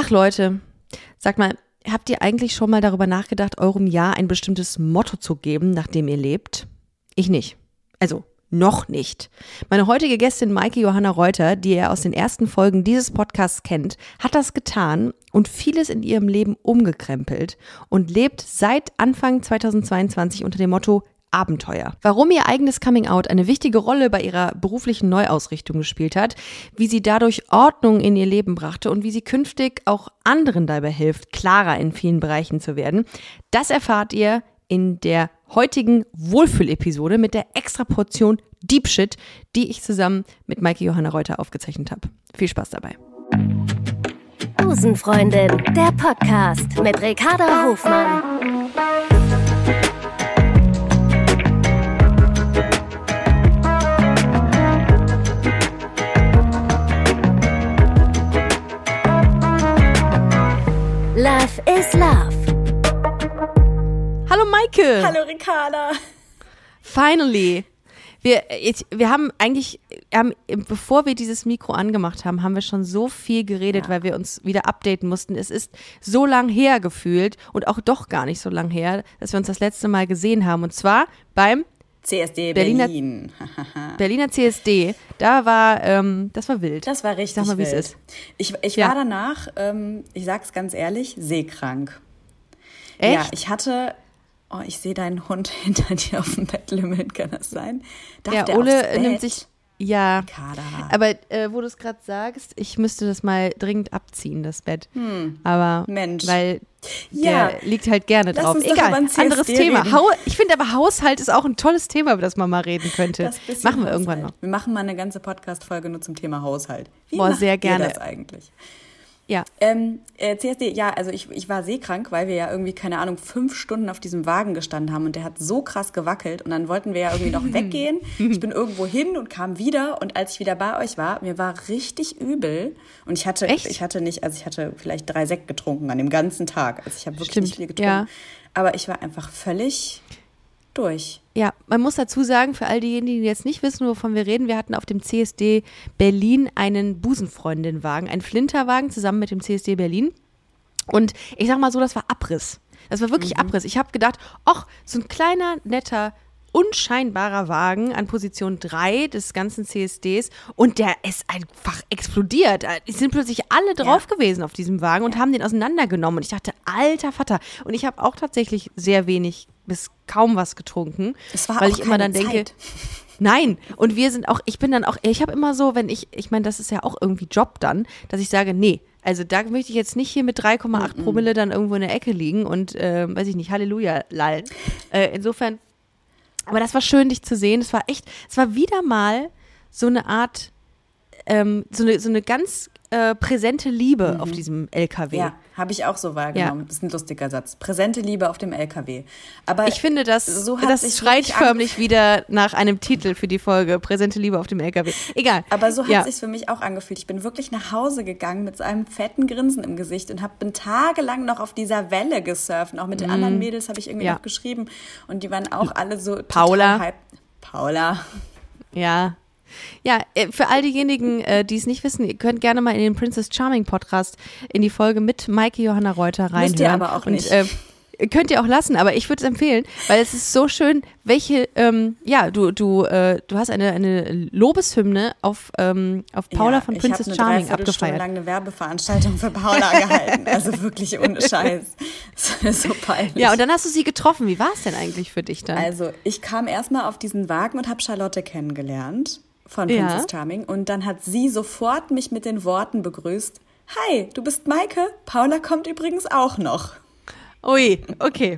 Ach Leute, sag mal, habt ihr eigentlich schon mal darüber nachgedacht, eurem Jahr ein bestimmtes Motto zu geben, nach dem ihr lebt? Ich nicht. Also, noch nicht. Meine heutige Gästin Maike Johanna Reuter, die ihr aus den ersten Folgen dieses Podcasts kennt, hat das getan und vieles in ihrem Leben umgekrempelt und lebt seit Anfang 2022 unter dem Motto Abenteuer. Warum ihr eigenes Coming Out eine wichtige Rolle bei ihrer beruflichen Neuausrichtung gespielt hat, wie sie dadurch Ordnung in ihr Leben brachte und wie sie künftig auch anderen dabei hilft, klarer in vielen Bereichen zu werden, das erfahrt ihr in der heutigen Wohlfühl-Episode mit der extra Portion Deep Shit, die ich zusammen mit Maike Johanna Reuter aufgezeichnet habe. Viel Spaß dabei. Busenfreundin, der Podcast mit Ricarda Hofmann. Love is Love. Hallo Maike. Hallo Ricarda. Finally. Wir, ich, wir haben eigentlich, haben, bevor wir dieses Mikro angemacht haben, haben wir schon so viel geredet, ja. weil wir uns wieder updaten mussten. Es ist so lang her gefühlt und auch doch gar nicht so lang her, dass wir uns das letzte Mal gesehen haben. Und zwar beim CSD Berliner, Berlin. Berliner CSD. Da war, ähm, das war wild. Das war richtig Sag mal, wie wild. es ist. Ich, ich Ja. war danach, ähm, ich sag's ganz ehrlich, seekrank. Echt? Ja, ich hatte, oh, ich sehe deinen Hund hinter dir auf dem Bett lümmeln, kann das sein? Darf ja, der Ole nimmt sich, ja. Ricarda. Aber äh, wo du es gerade sagst, ich müsste das mal dringend abziehen, das Bett. Aber Hm. Mensch. weil Ja. der liegt halt gerne Lass drauf. Egal, anderes Thema. ich finde aber Haushalt ist auch ein tolles Thema, über das man mal reden könnte. Machen wir irgendwann noch. Wir machen mal eine ganze Podcast-Folge nur zum Thema Haushalt. Wie Boah, sehr gerne. das eigentlich? Ja. Ähm, äh, CSD, ja, also ich, ich war seekrank, weil wir ja irgendwie, keine Ahnung, fünf Stunden auf diesem Wagen gestanden haben und der hat so krass gewackelt und dann wollten wir ja irgendwie noch weggehen. Ich bin irgendwo hin und kam wieder und als ich wieder bei euch war, mir war richtig übel und ich hatte, Echt? ich hatte nicht, also ich hatte vielleicht drei Sekt getrunken an dem ganzen Tag. Also ich habe wirklich Stimmt, nicht viel getrunken. ja. Aber ich war einfach völlig durch. Ja, man muss dazu sagen, für all diejenigen, die jetzt nicht wissen, wovon wir reden, wir hatten auf dem CSD Berlin einen Busenfreundin-Wagen, einen Flinterwagen zusammen mit dem CSD Berlin. Und ich sag mal so, das war Abriss. Das war wirklich Abriss. Ich habe gedacht, ach, so ein kleiner, netter, unscheinbarer Wagen an Position 3 des ganzen CSDs und der ist einfach explodiert. Es sind plötzlich alle drauf gewesen auf diesem Wagen und haben den auseinandergenommen. Und ich dachte, alter Vater. Und ich habe auch tatsächlich sehr wenig bis kaum was getrunken. Es war weil auch ich immer dann denke, Zeit. Nein, und wir sind auch, ich bin dann auch, ich habe immer so, wenn ich, ich meine, das ist ja auch irgendwie Job dann, dass ich sage, nee, also da möchte ich jetzt nicht hier mit 3,8 Promille dann irgendwo in der Ecke liegen und, äh, weiß ich nicht, Halleluja, lallen. Äh, insofern, aber das war schön, dich zu sehen. Es war echt, es war wieder mal so eine Art, ähm, so, eine, so eine ganz äh, präsente Liebe auf diesem LKW. Ja, habe ich auch so wahrgenommen. Das ist ein lustiger Satz. Präsente Liebe auf dem LKW. Aber Ich finde, das, so hat das sich schreit förmlich wieder nach einem Titel für die Folge. Präsente Liebe auf dem LKW. Egal. Aber so hat ja. sich's für mich auch angefühlt. Ich bin wirklich nach Hause gegangen mit so einem fetten Grinsen im Gesicht und habe bin tagelang noch auf dieser Welle gesurft. Und auch mit den anderen Mädels habe ich irgendwie Mhm. Ja. noch geschrieben und die waren auch alle so Paula. Paula. Ja. Ja, äh, für all diejenigen, äh, die es nicht wissen, ihr könnt gerne mal in den Princess Charming Podcast in die Folge mit Maike Johanna Reuter reinhören. Müsst ihr aber auch Und, nicht. äh, könnt ihr auch lassen, aber ich würde es empfehlen, weil es ist so schön, welche, ähm, ja, du, du, äh, du hast eine, eine Lobeshymne auf, ähm, auf Paula ja, von ich Princess eine Charming abgefeiert. lang eine Werbeveranstaltung für Paula gehalten. Also wirklich ohne Scheiß. So peinlich. Ja, und dann hast du sie getroffen. Wie war es denn eigentlich für dich dann? Also, ich kam erstmal auf diesen Wagen und habe Charlotte kennengelernt von Ja. Princess Charming. Und dann hat sie sofort mich mit den Worten begrüßt: Hi, du bist Maike. Paula kommt übrigens auch noch. Ui, okay.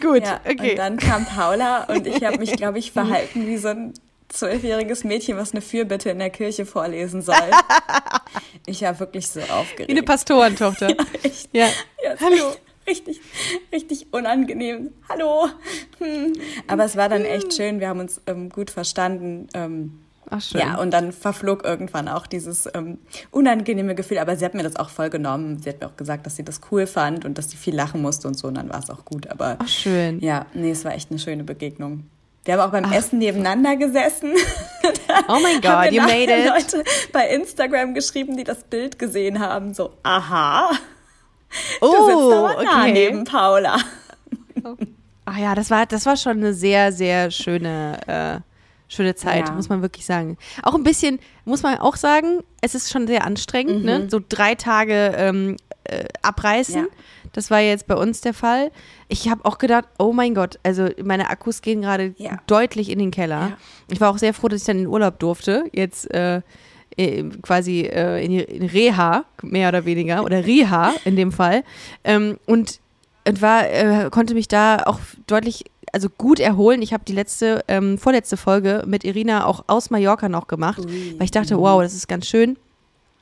Gut, Ja, okay. Und dann kam Paula und ich habe mich, glaube ich, verhalten wie so ein zwölfjähriges Mädchen, was eine Fürbitte in der Kirche vorlesen soll. Ich war wirklich so aufgeregt. Wie eine Pastorentochter. Echt. Ja. Ja, Hallo. Richtig, richtig unangenehm. Hallo. Hm. Aber es war dann echt schön. Wir haben uns ähm, gut verstanden. Ähm, Ach, schön. ja, und dann verflog irgendwann auch dieses ähm, unangenehme Gefühl. Aber sie hat mir das auch voll genommen. Sie hat mir auch gesagt, dass sie das cool fand und dass sie viel lachen musste und so. Und dann war es auch gut. Aber Ach, schön. ja, nee, es war echt eine schöne Begegnung. Wir haben auch beim Essen nebeneinander gesessen. Oh mein mir you made it. Leute bei Instagram geschrieben, die das Bild gesehen haben. So, aha. du sitzt Oh, aber nah okay. neben Paula. Ach ja, das war, das war schon eine sehr, sehr schöne, äh, schöne Zeit, Ja. muss man wirklich sagen. Auch ein bisschen, muss man auch sagen, es ist schon sehr anstrengend, ne? So drei Tage ähm, äh, abreißen. Ja. Das war jetzt bei uns der Fall. Ich habe auch gedacht, oh mein Gott, also meine Akkus gehen gerade Ja. deutlich in den Keller. Ich war auch sehr froh, dass ich dann in den Urlaub durfte. Jetzt äh, äh, quasi äh, in, in Reha, mehr oder weniger, oder Reha in dem Fall. Ähm, und und war, äh, konnte mich da auch deutlich, also gut erholen. Ich habe die letzte, ähm, vorletzte Folge mit Irina auch aus Mallorca noch gemacht, Ui. weil ich dachte, wow, das ist ganz schön.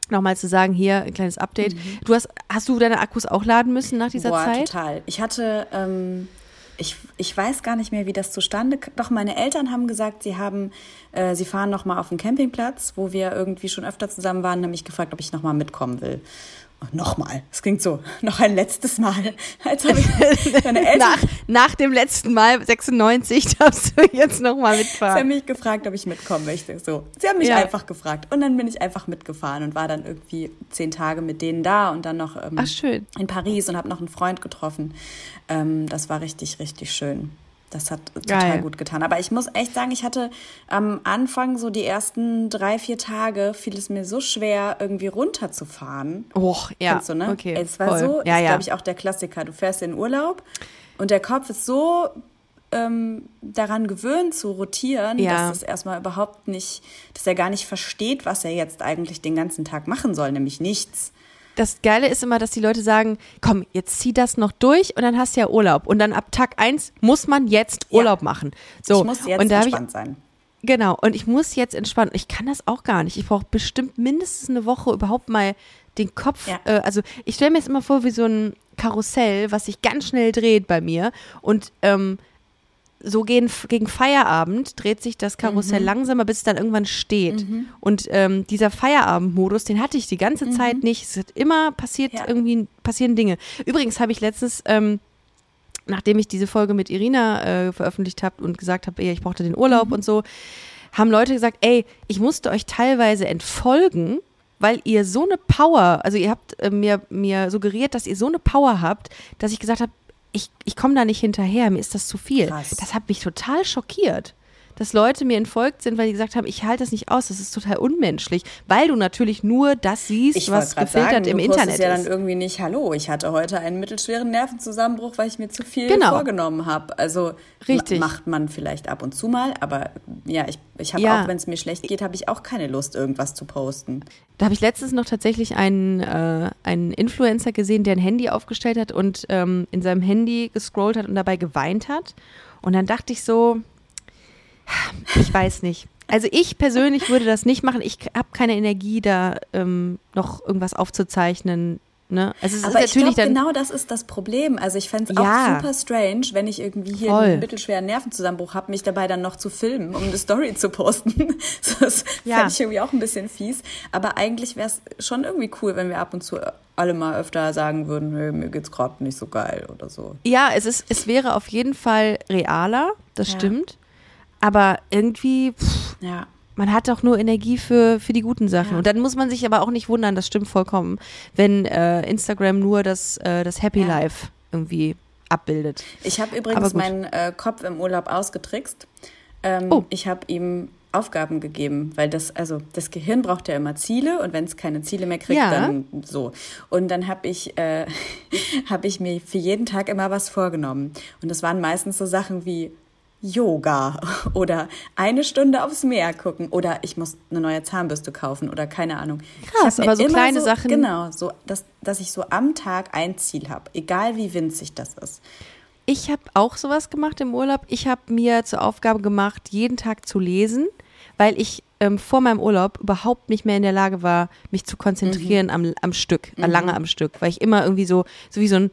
Nochmal zu sagen, hier ein kleines Update. Du hast, hast du deine Akkus auch laden müssen nach dieser Boah, Zeit? total. Ich hatte, ähm, ich, ich weiß gar nicht mehr, wie das zustande kam. Doch meine Eltern haben gesagt, sie haben, äh, sie fahren noch mal auf den Campingplatz, wo wir irgendwie schon öfter zusammen waren, mich gefragt, ob ich noch mal mitkommen will. Nochmal. Es klingt so, noch ein letztes Mal. Als ob ich meine Eltern Nach, nach dem letzten Mal, 96, darfst du jetzt nochmal Sie haben mitfahren. mich gefragt, ob ich mitkommen möchte. So, sie haben mich Ja. einfach gefragt und dann bin ich einfach mitgefahren und war dann irgendwie zehn Tage mit denen da und dann noch ähm, Ach, in Paris und habe noch einen Freund getroffen. Ähm, das war richtig, richtig schön. Das hat total Geil. gut getan. Aber ich muss echt sagen, ich hatte am Anfang so die ersten drei, vier Tage fiel es mir so schwer, irgendwie runterzufahren. Oh, ja. Kennst du, ne? Okay. Es war voll. so, ja, ist, ja. glaube ich, auch der Klassiker. Du fährst in Urlaub und der Kopf ist so ähm, daran gewöhnt zu rotieren, Ja. dass es erstmal überhaupt nicht, dass er gar nicht versteht, was er jetzt eigentlich den ganzen Tag machen soll, nämlich nichts. Das Geile ist immer, dass die Leute sagen, komm, jetzt zieh das noch durch und dann hast du ja Urlaub. Und dann ab Tag eins muss man jetzt Ja. Urlaub machen. So, ich muss jetzt und da hab ich, entspannt sein. Genau, und ich muss jetzt entspannen. Ich kann das auch gar nicht. Ich brauche bestimmt mindestens eine Woche überhaupt mal den Kopf. Ja. Äh, also ich stelle mir jetzt immer vor wie so ein Karussell, was sich ganz schnell dreht bei mir. Und ähm, so gegen, gegen Feierabend dreht sich das Mhm. Karussell langsamer, bis es dann irgendwann steht. Und ähm, dieser Feierabendmodus, den hatte ich die ganze Zeit nicht. Es hat immer passiert, Mhm. Ja. irgendwie passieren Dinge. Übrigens habe ich letztens, ähm, nachdem ich diese Folge mit Irina äh, veröffentlicht habe und gesagt habe, ich brauchte den Urlaub Mhm. und so, haben Leute gesagt, ey, ich musste euch teilweise entfolgen, weil ihr so eine Power, also ihr habt äh, mir, mir suggeriert, dass ihr so eine Power habt, dass ich gesagt habe, ich, ich komme da nicht hinterher, mir ist das zu viel. Krass. Das hat mich total schockiert. Dass Leute mir entfolgt sind, weil die gesagt haben, ich halte das nicht aus, das ist total unmenschlich, weil du natürlich nur das siehst, Ich was gefiltert sagen, im du Internet ja ist. dann irgendwie nicht, hallo, ich hatte heute einen mittelschweren Nervenzusammenbruch, weil ich mir zu viel Genau. vorgenommen habe. Also Richtig. ma- macht man vielleicht ab und zu mal, aber ja, ich, ich habe Ja. auch, wenn es mir schlecht geht, habe ich auch keine Lust, irgendwas zu posten. Da habe ich letztens noch tatsächlich einen, äh, einen Influencer gesehen, der ein Handy aufgestellt hat und ähm, in seinem Handy gescrollt hat und dabei geweint hat. Und dann dachte ich so, ich weiß nicht. Also ich persönlich würde das nicht machen. Ich habe keine Energie, da ähm, noch irgendwas aufzuzeichnen. Ne? Also Aber ich glaube, genau das ist das Problem. Also ich fände es Ja. auch super strange, wenn ich irgendwie hier Voll. einen mittelschweren Nervenzusammenbruch habe, mich dabei dann noch zu filmen, um eine Story zu posten. Das Ja. fände ich irgendwie auch ein bisschen fies. Aber eigentlich wäre es schon irgendwie cool, wenn wir ab und zu alle mal öfter sagen würden, hey, mir geht's gerade nicht so geil oder so. Ja, es ist, es wäre auf jeden Fall realer, das Ja. stimmt. Aber irgendwie, pff, Ja. man hat auch nur Energie für, für die guten Sachen. Ja. Und dann muss man sich aber auch nicht wundern, das stimmt vollkommen, wenn äh, Instagram nur das, äh, das Happy Ja. Life irgendwie abbildet. Ich habe übrigens meinen äh, Kopf im Urlaub ausgetrickst. Ähm, Oh. Ich habe ihm Aufgaben gegeben, weil das, also das Gehirn braucht ja immer Ziele und wenn es keine Ziele mehr kriegt, Ja. dann so. Und dann habe ich, äh, hab ich mir für jeden Tag immer was vorgenommen. Und das waren meistens so Sachen wie Yoga oder eine Stunde aufs Meer gucken oder ich muss eine neue Zahnbürste kaufen oder keine Ahnung. Krass, aber so kleine Sachen- Genau, so, dass, dass ich so am Tag ein Ziel habe, egal wie winzig das ist. Ich habe auch sowas gemacht im Urlaub. Ich habe mir zur Aufgabe gemacht, jeden Tag zu lesen, weil ich ähm, vor meinem Urlaub überhaupt nicht mehr in der Lage war, mich zu konzentrieren Mhm. am, am Stück, äh, lange am Stück, weil ich immer irgendwie so, so wie so ein,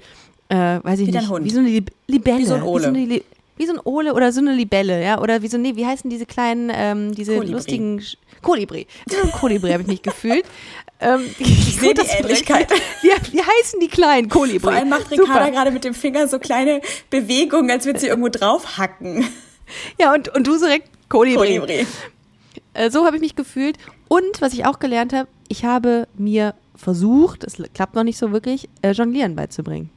äh, weiß ich Wie nicht, Hund. wie so eine Lib Libelle. Wie so ein Ole. Wie so, eine Li wie so ein Ole oder so eine Libelle, ja, oder wie so, nee, wie heißen diese kleinen, ähm, diese Kolibri. lustigen, Sch- Kolibri. So ein Kolibri habe ich mich gefühlt. Ähm, ich sehe die Ähnlichkeit. Wie, wie heißen die kleinen Kolibri? Vor allem macht. Ricarda gerade mit dem Finger so kleine Bewegungen, als würde sie irgendwo drauf hacken. Ja, und, und du direkt Kolibri. Kolibri. Äh, so habe ich mich gefühlt. Und was ich auch gelernt habe, ich habe mir versucht, es klappt noch nicht so wirklich, äh, Jonglieren beizubringen.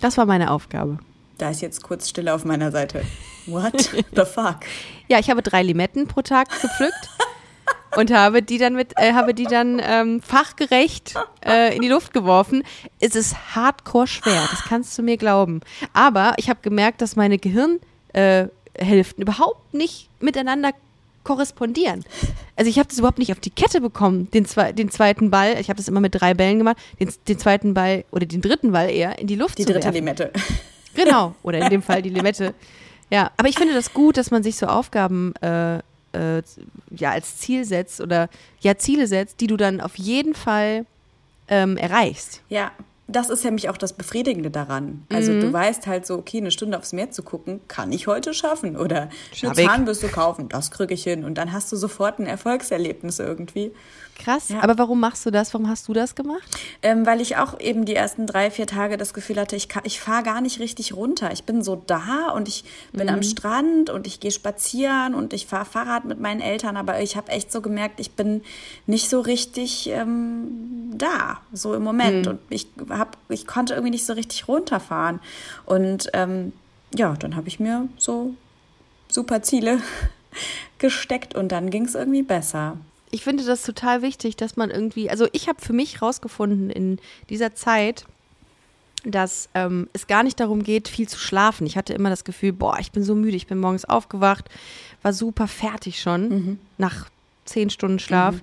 Das war meine Aufgabe. Da ist jetzt kurz Stille auf meiner Seite. What the fuck? Ja, ich habe drei Limetten pro Tag gepflückt und habe die dann mit, äh, habe die dann ähm, fachgerecht äh, in die Luft geworfen. Es ist hardcore schwer, das kannst du mir glauben. Aber ich habe gemerkt, dass meine Gehirnhälften äh, überhaupt nicht miteinander korrespondieren. Also ich habe das überhaupt nicht auf die Kette bekommen, den, zwe den zweiten Ball. Ich habe das immer mit drei Bällen gemacht, den, den, zweiten Ball oder den dritten Ball eher in die Luft die zu dritte werfen. Limette. Genau, oder in dem Fall die Limette. Ja, aber ich finde das gut, dass man sich so Aufgaben äh, äh, ja als Ziel setzt oder ja Ziele setzt, die du dann auf jeden Fall ähm, erreichst. Ja, das ist nämlich auch das Befriedigende daran. Also Mhm. du weißt halt so, okay, eine Stunde aufs Meer zu gucken, kann ich heute schaffen. Oder Schaff eine. Zahnbürste kaufen, das kriege ich hin. Und dann hast du sofort ein Erfolgserlebnis irgendwie. Krass. Ja. Aber warum machst du das? Warum hast du das gemacht? Ähm, weil ich auch eben die ersten drei, vier Tage das Gefühl hatte, ich, kann- ich fahre gar nicht richtig runter. Ich bin so da und ich bin Mhm. am Strand und ich gehe spazieren und ich fahre Fahrrad mit meinen Eltern, aber ich habe echt so gemerkt, ich bin nicht so richtig ähm, da, so im Moment. Mhm. Und ich, hab, ich konnte irgendwie nicht so richtig runterfahren. Und ähm, ja, dann habe ich mir so super Ziele gesteckt und dann ging es irgendwie besser. Ich finde das total wichtig, dass man irgendwie, also ich habe für mich rausgefunden in dieser Zeit, dass ähm, es gar nicht darum geht, viel zu schlafen. Ich hatte immer das Gefühl, boah, ich bin so müde, ich bin morgens aufgewacht, war super fertig schon nach zehn Stunden Schlaf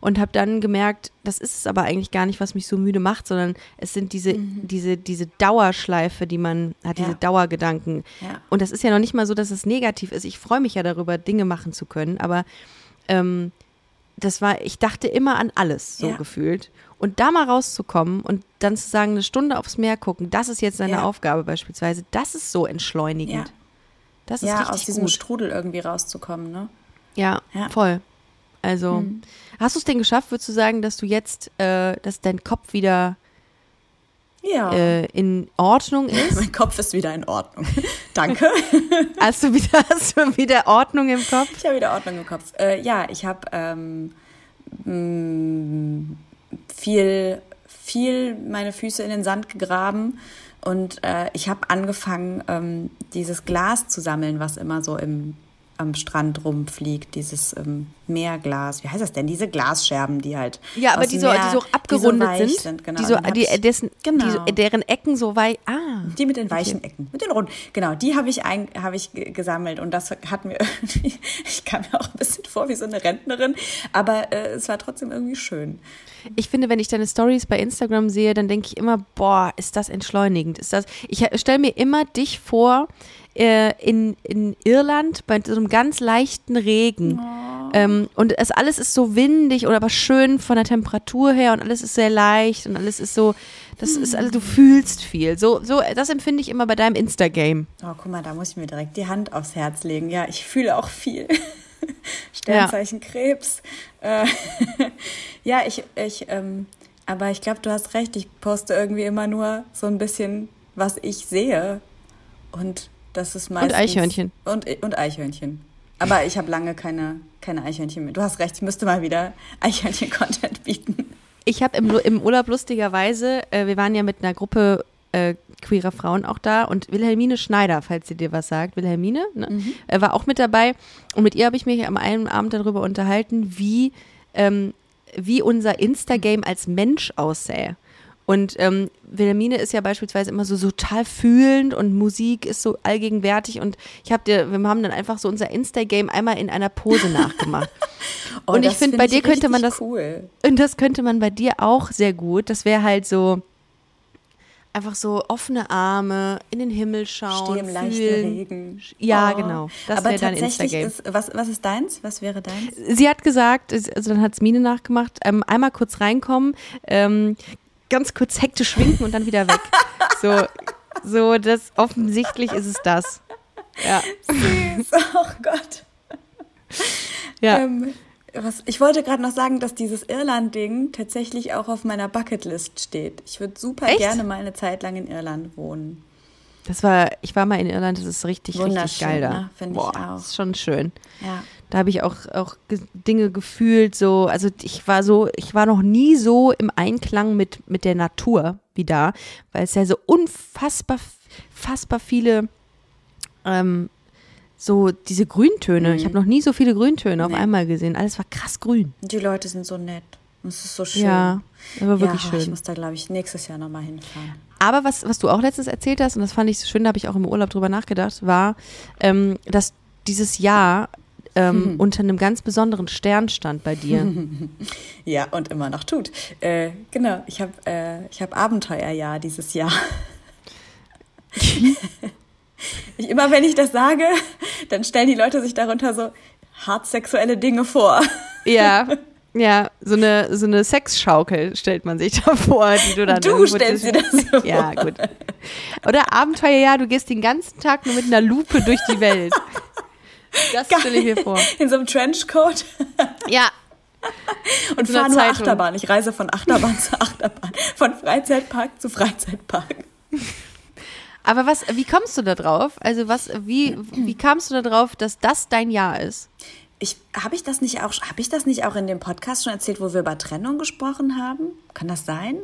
und habe dann gemerkt, das ist es aber eigentlich gar nicht, was mich so müde macht, sondern es sind diese, diese, diese Dauerschleife, die man hat, diese Ja. Dauergedanken. Ja. Und das ist ja noch nicht mal so, dass es negativ ist. Ich freue mich ja darüber, Dinge machen zu können, aber ähm, das war, ich dachte immer an alles, so Ja. gefühlt. Und da mal rauszukommen und dann zu sagen, eine Stunde aufs Meer gucken, das ist jetzt deine Ja. Aufgabe beispielsweise, das ist so entschleunigend. Ja. Das ist Ja, richtig aus diesem gut. Strudel irgendwie rauszukommen, ne? Ja, voll. Also, hast du es denn geschafft, würdest du sagen, dass du jetzt, äh, dass dein Kopf wieder Ja. äh, in Ordnung ist? Mein Kopf ist wieder in Ordnung. Danke. Hast du wieder, hast du wieder Ordnung im Kopf? Ich habe wieder Ordnung im Kopf. Äh, ja, ich habe ähm, mh, viel, viel meine Füße in den Sand gegraben und äh, ich habe angefangen, ähm, dieses Glas zu sammeln, was immer so im, am Strand rumfliegt, dieses ähm, Meerglas. Wie heißt das denn? Diese Glasscherben, die halt. Ja, aber die so, Meer- die so abgerundet weich sind, genau. die so, hab die, dessen, genau. die, so- deren Ecken so weit. Ah, Die mit den weichen Ecken, mit den runden. Genau, die habe ich, ein, habe ich ge- gesammelt und das hat mir irgendwie, ich kam mir auch ein bisschen vor wie so eine Rentnerin, aber äh, es war trotzdem irgendwie schön. Ich finde, wenn ich deine Stories bei Instagram sehe, dann denke ich immer, boah, ist das entschleunigend. Ist das? Ich stelle mir immer dich vor äh, in, in Irland bei so einem ganz leichten Regen. Ähm, und es alles ist so windig oder aber schön von der Temperatur her und alles ist sehr leicht und alles ist so, das ist alles, du fühlst viel. So, so, das empfinde ich immer bei deinem Insta-Game. Oh, guck mal, da muss ich mir direkt die Hand aufs Herz legen. Ja, ich fühle auch viel. Sternzeichen Krebs. Äh, ja, ich, ich, ähm, aber ich glaube, du hast recht. Ich poste irgendwie immer nur so ein bisschen, was ich sehe. Und das ist meistens. Eichhörnchen. Und, und Eichhörnchen. Aber ich habe lange keine, keine Eichhörnchen mehr. Du hast recht, ich müsste mal wieder Eichhörnchen-Content bieten. Ich habe im, im Urlaub lustigerweise, äh, wir waren ja mit einer Gruppe äh, queerer Frauen auch da und Wilhelmine Schneider, falls sie dir was sagt, Wilhelmine, ne, äh, war auch mit dabei und mit ihr habe ich mich am einen Abend darüber unterhalten, wie, ähm, wie unser Insta-Game als Mensch aussähe. Und ähm, Wilhelmine ist ja beispielsweise immer so, so total fühlend und Musik ist so allgegenwärtig und ich habe dir, wir haben dann einfach so unser Insta-Game einmal in einer Pose nachgemacht. Oh, und ich finde, find bei dir könnte man das Cool. und das könnte man bei dir auch sehr gut. Das wäre halt so einfach so offene Arme, in den Himmel schauen, Steh im leichten. Regen. Ja, Oh. genau. Das Aber wäre dein Instagram. was, was ist deins? Was wäre deins? Sie hat gesagt, es- also dann hat es Mine nachgemacht, ähm, einmal kurz reinkommen, ähm, ganz kurz hektisch winken und dann wieder weg. so, so, das offensichtlich ist es das. Ja. Süß, oh Gott. ja. Ähm, was, ich wollte gerade noch sagen, dass dieses Irland-Ding tatsächlich auch auf meiner Bucketlist steht. Ich würde super Echt? gerne mal eine Zeit lang in Irland wohnen. Das war, ich war mal in Irland, das ist richtig, richtig geil da. ne? Finde ich auch. Das ist schon schön. Ja. Da habe ich auch, auch ge- Dinge gefühlt, so, also ich war so, ich war noch nie so im Einklang mit, mit der Natur wie da, weil es ja so unfassbar, fassbar viele, ähm, so diese Grüntöne. Ich habe noch nie so viele Grüntöne auf Mhm. Nee. einmal gesehen. Alles war krass grün. Die Leute sind so nett. Und es ist so schön. Ja, war wirklich ja, Ich schön. muss da, glaube ich, nächstes Jahr nochmal hinfahren. Aber was, was du auch letztens erzählt hast, und das fand ich so schön, da habe ich auch im Urlaub drüber nachgedacht, war, ähm, dass dieses Jahr ähm, unter einem ganz besonderen Stern stand bei dir. Ja, und immer noch tut. Äh, genau, ich habe äh, ich hab Abenteuerjahr dieses Jahr. ich, immer wenn ich das sage, dann stellen die Leute sich darunter so hart sexuelle Dinge vor. Ja, ja, so eine, so eine Sexschaukel stellt man sich da vor, die du dann Du stellst dir das so Ja, gut. Oder Abenteuer, ja, du gehst den ganzen Tag nur mit einer Lupe durch die Welt. Das stelle ich mir vor. In so einem Trenchcoat Ja, und So fahre nur Zeitung. Achterbahn. Ich reise von Achterbahn zu Achterbahn, von Freizeitpark zu Freizeitpark. aber was, wie kommst du da drauf? Also was, wie, wie kamst du da drauf, dass das dein Jahr ist? Ich, habe ich das nicht auch, habe ich das nicht auch in dem Podcast schon erzählt, wo wir über Trennung gesprochen haben? Kann das sein?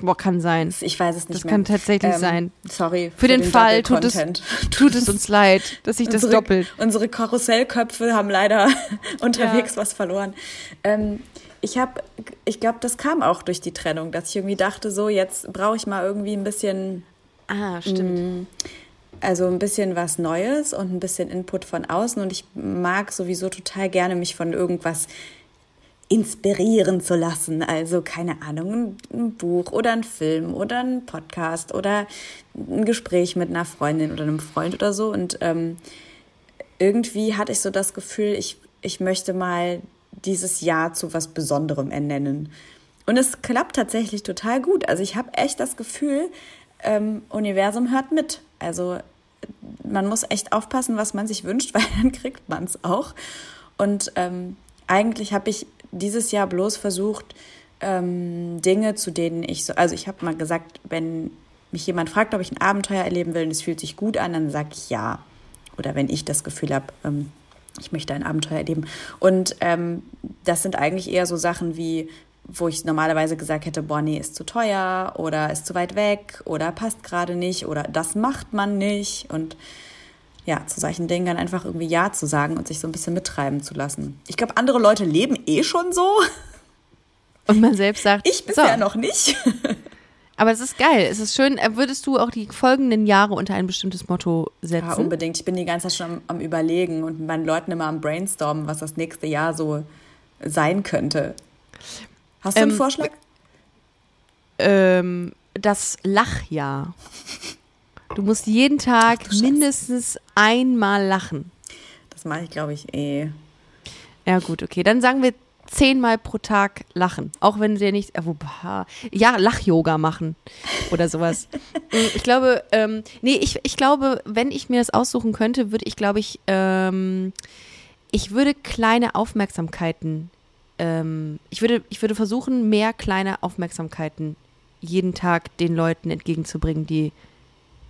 Boah, kann sein. Ich weiß es nicht Das mehr. kann tatsächlich sein. Sorry. Für, den, Fall tut es, tut es uns leid, dass sich das unsere, doppelt. Unsere Karussellköpfe haben leider unterwegs was verloren. Ähm, ich habe, ich glaube, das kam auch durch die Trennung, dass ich irgendwie dachte, so jetzt brauche ich mal irgendwie ein bisschen, Ah, stimmt. also ein bisschen was Neues und ein bisschen Input von außen. Und ich mag sowieso total gerne mich von irgendwas inspirieren zu lassen. Also keine Ahnung, ein Buch oder ein Film oder ein Podcast oder ein Gespräch mit einer Freundin oder einem Freund oder so. Und ähm, irgendwie hatte ich so das Gefühl, ich, ich möchte mal dieses Jahr zu was Besonderem ernennen. Und es klappt tatsächlich total gut. Also ich habe echt das Gefühl, ähm, Universum hört mit. Also man muss echt aufpassen, was man sich wünscht, weil dann kriegt man es auch. Und ähm, eigentlich habe ich dieses Jahr bloß versucht, ähm, Dinge, zu denen ich so, also ich habe mal gesagt, wenn mich jemand fragt, ob ich ein Abenteuer erleben will und es fühlt sich gut an, dann sage ich ja. Oder wenn ich das Gefühl habe, ähm, ich möchte ein Abenteuer erleben. Und ähm, das sind eigentlich eher so Sachen wie, wo ich normalerweise gesagt hätte, boah, nee, ist zu teuer oder ist zu weit weg oder passt gerade nicht oder das macht man nicht. Und ja, zu solchen Dingen einfach irgendwie Ja zu sagen und sich so ein bisschen mittreiben zu lassen. Ich glaube, andere Leute leben eh schon so. Und man selbst sagt, Ich bisher so. noch nicht. Aber es ist geil. Es ist schön. Äh, Würdest du auch die folgenden Jahre unter ein bestimmtes Motto setzen? Ja, unbedingt. Ich bin die ganze Zeit schon am, am Überlegen und mit meinen Leuten immer am Brainstormen, was das nächste Jahr so sein könnte. Hast du einen Ähm, Vorschlag? ähm, das Lachjahr. Du musst jeden Tag Ach mindestens einmal lachen. Das mache ich, glaube ich, eh. Ja, gut, okay. Dann sagen wir zehnmal pro Tag lachen. Auch wenn sie nicht. Äh, ja, Lach-Yoga machen oder sowas. Mm, ich glaube, ähm, nee, ich, ich glaube, wenn ich mir das aussuchen könnte, würde ich, glaube ich, ähm, ich würde kleine Aufmerksamkeiten, ähm, ich würde, ich würde versuchen, mehr kleine Aufmerksamkeiten jeden Tag den Leuten entgegenzubringen, die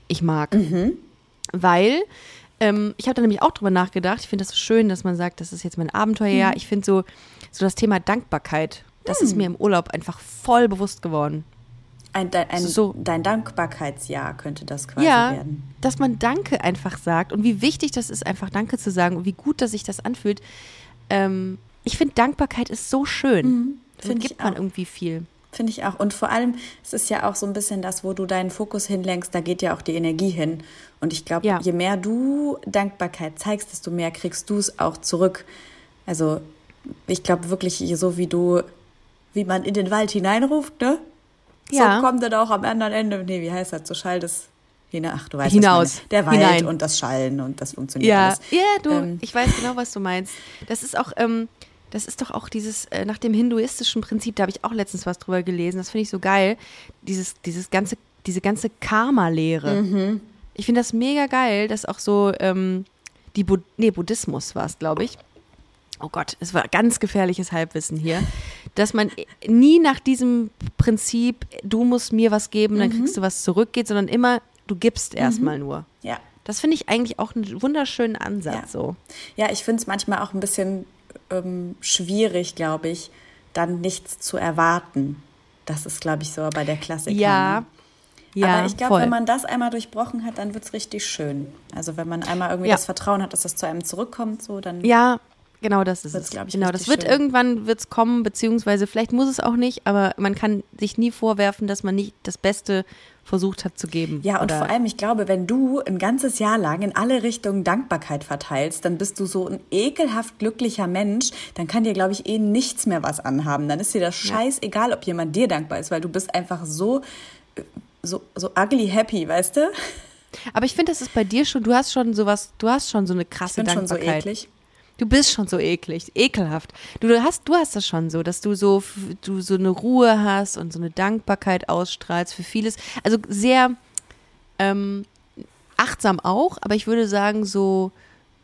ich mag. Weil ähm, ich habe da nämlich auch drüber nachgedacht. Ich finde das so schön, dass man sagt, das ist jetzt mein Abenteuerjahr. Ich finde so, so das Thema Dankbarkeit, das ist mir im Urlaub einfach voll bewusst geworden. Ein, dein, ein, So. dein Dankbarkeitsjahr könnte das quasi ja, werden. dass man Danke einfach sagt und wie wichtig das ist, einfach Danke zu sagen und wie gut, dass sich das anfühlt. Ähm, ich finde, Dankbarkeit ist so schön. Damit find ich gibt man auch. irgendwie viel. Finde ich auch. Und vor allem, es ist ja auch so ein bisschen das, wo du deinen Fokus hinlenkst, da geht ja auch die Energie hin. Und ich glaube, Ja. je mehr du Dankbarkeit zeigst, desto mehr kriegst du es auch zurück. Also, ich glaube wirklich, so wie du, wie man in den Wald hineinruft, ne? Ja. So kommt dann auch am anderen Ende, nee, wie heißt das, so Schall das hina- Ach, du weißt Hinaus. Der Wald Hinein. und das Schallen und das funktioniert Ja, alles. ja, du, Ähm, ich weiß genau, was du meinst. Das ist auch, ähm, das ist doch auch dieses, äh, nach dem hinduistischen Prinzip, da habe ich auch letztens was drüber gelesen, das finde ich so geil, dieses, dieses ganze, diese ganze Karma-Lehre. Mhm. Ich finde das mega geil, dass auch so, ähm, die, Bud nee, Buddhismus war es, glaube ich. Oh Gott, es war ganz gefährliches Halbwissen hier, dass man nie nach diesem Prinzip, du musst mir was geben, dann kriegst du was zurück geht, sondern immer du gibst erstmal nur. Ja. Das finde ich eigentlich auch einen wunderschönen Ansatz Ja. so. Ja, ich finde es manchmal auch ein bisschen ähm, schwierig, glaube ich, dann nichts zu erwarten. Das ist, glaube ich, so bei der Klassiker. Ja. Ne? Ja, Aber ich glaube, wenn man das einmal durchbrochen hat, dann wird es richtig schön. Also wenn man einmal irgendwie Ja. das Vertrauen hat, dass das zu einem zurückkommt, so dann. Ja, genau das ist Wird's, es. glaub ich, genau, das wird schön. irgendwann wird's kommen, beziehungsweise vielleicht muss es auch nicht, aber man kann sich nie vorwerfen, dass man nicht das Beste versucht hat zu geben. Ja, und Oder- vor allem, ich glaube, wenn du ein ganzes Jahr lang in alle Richtungen Dankbarkeit verteilst, dann bist du so ein ekelhaft glücklicher Mensch, dann kann dir, glaube ich, eh nichts mehr was anhaben. Dann ist dir das scheißegal, ob jemand dir dankbar ist, weil du bist einfach so, äh, so, so ugly happy, weißt du? Aber ich finde, das ist bei dir schon, du hast schon sowas, du hast schon so eine Ich krasse bin schon so Dankbarkeit. eklig. Du bist schon so eklig, ekelhaft. Du, hast, du hast das schon so, dass du so, du so eine Ruhe hast und so eine Dankbarkeit ausstrahlst für vieles. Also sehr ähm, achtsam auch, aber ich würde sagen so,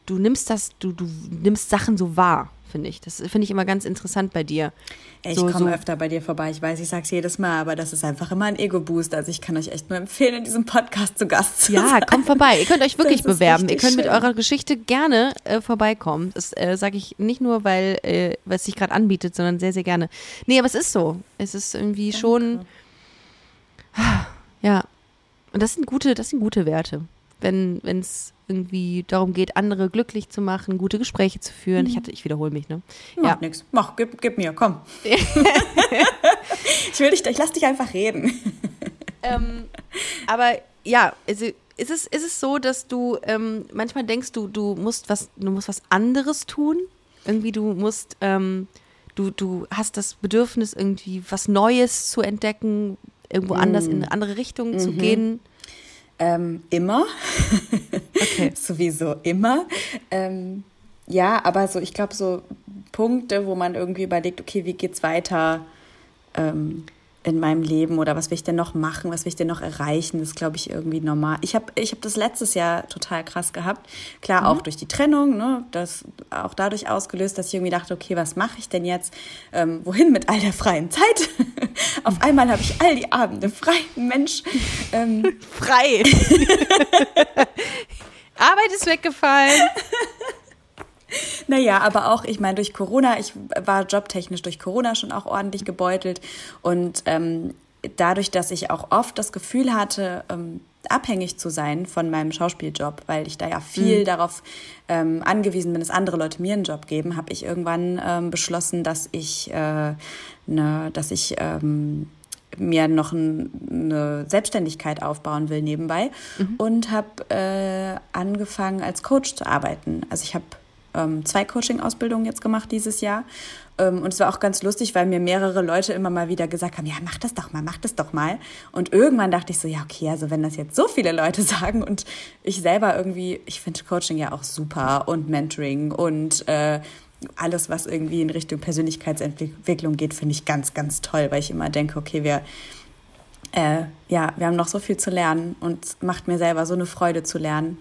du nimmst das, du, du nimmst Sachen so wahr, finde ich. Das finde ich immer ganz interessant bei dir. Ich so, komme so, öfter bei dir vorbei. Ich weiß, ich sag's jedes Mal, aber das ist einfach immer ein Ego-Boost. Also ich kann euch echt nur empfehlen, in diesem Podcast zu Gast zu Ja, sein. kommt vorbei. Ihr könnt euch wirklich bewerben. Ihr könnt mit schön. eurer Geschichte gerne äh, vorbeikommen. Das äh, sage ich nicht nur, weil, äh, es sich gerade anbietet, sondern sehr, sehr gerne. Nee, aber es ist so. Es ist irgendwie schon. Ja. Und das sind gute, das sind gute Werte. Wenn es irgendwie darum geht, andere glücklich zu machen, gute Gespräche zu führen. Ich hatte, ich wiederhole mich, ne? Macht nix. Mach, gib, gib mir, komm. ich will dich, ich lass dich einfach reden. Ähm, aber ja, also ist es, ist es so, dass du ähm, manchmal denkst, du, du musst was, du musst was anderes tun? Irgendwie, du musst, ähm, du, du hast das Bedürfnis, irgendwie was Neues zu entdecken, irgendwo anders in eine andere Richtung zu gehen. Ähm, immer. Okay. Sowieso immer. Ähm, ja, aber so, ich glaube, so Punkte, wo man irgendwie überlegt, okay, wie geht's weiter ähm, in meinem Leben oder was will ich denn noch machen, was will ich denn noch erreichen, das ist, glaube ich, irgendwie normal. Ich habe ich hab das letztes Jahr total krass gehabt. Klar, auch durch die Trennung, ne, das auch dadurch ausgelöst, dass ich irgendwie dachte, okay, was mache ich denn jetzt? Ähm, wohin mit all der freien Zeit? Auf einmal habe ich all die Abende frei. Mensch, ähm, Frei. Arbeit ist weggefallen. Naja, aber auch, ich meine, durch Corona, ich war jobtechnisch durch Corona schon auch ordentlich gebeutelt. Und ähm, dadurch, dass ich auch oft das Gefühl hatte, ähm, abhängig zu sein von meinem Schauspieljob, weil ich da ja viel darauf ähm, angewiesen bin, dass andere Leute mir einen Job geben, habe ich irgendwann ähm, beschlossen, dass ich, äh, ne, dass ich ähm, mir noch ein, eine Selbstständigkeit aufbauen will nebenbei und habe äh, angefangen als Coach zu arbeiten. Also ich habe ähm, zwei Coaching-Ausbildungen jetzt gemacht dieses Jahr. Ähm, und es war auch ganz lustig, weil mir mehrere Leute immer mal wieder gesagt haben, ja, mach das doch mal, mach das doch mal. Und irgendwann dachte ich so, ja, okay, also wenn das jetzt so viele Leute sagen und ich selber irgendwie, ich finde Coaching ja auch super und Mentoring und äh, alles, was irgendwie in Richtung Persönlichkeitsentwicklung geht, finde ich ganz, ganz toll, weil ich immer denke, okay, wir, äh, ja, wir haben noch so viel zu lernen und es macht mir selber so eine Freude zu lernen.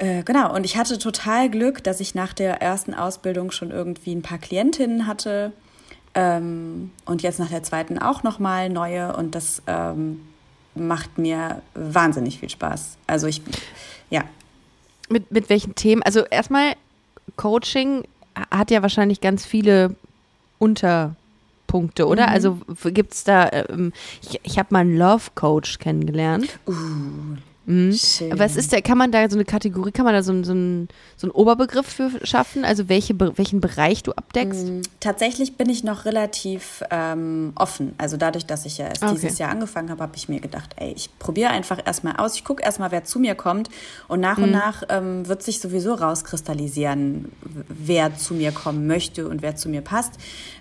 Äh, genau, und ich hatte total Glück, dass ich nach der ersten Ausbildung schon irgendwie ein paar Klientinnen hatte ähm, und jetzt nach der zweiten auch nochmal neue und das ähm, macht mir wahnsinnig viel Spaß. Also ich, ja, Mit, mit welchen Themen? Also erstmal, Coaching hat ja wahrscheinlich ganz viele Unterpunkte, oder? Also gibt es da, ähm, ich, ich habe mal einen Love Coach kennengelernt. Schön. Aber was ist der, kann man da so eine Kategorie, kann man da so, ein- so, ein, so einen Oberbegriff für schaffen? Also welche, welchen Bereich du abdeckst? Tatsächlich bin ich noch relativ ähm, offen. Also dadurch, dass ich ja erst Okay. dieses Jahr angefangen habe, habe ich mir gedacht, ey, ich probiere einfach erstmal aus. Ich gucke erstmal, wer zu mir kommt. Und nach und nach ähm, wird sich sowieso rauskristallisieren, wer zu mir kommen möchte und wer zu mir passt.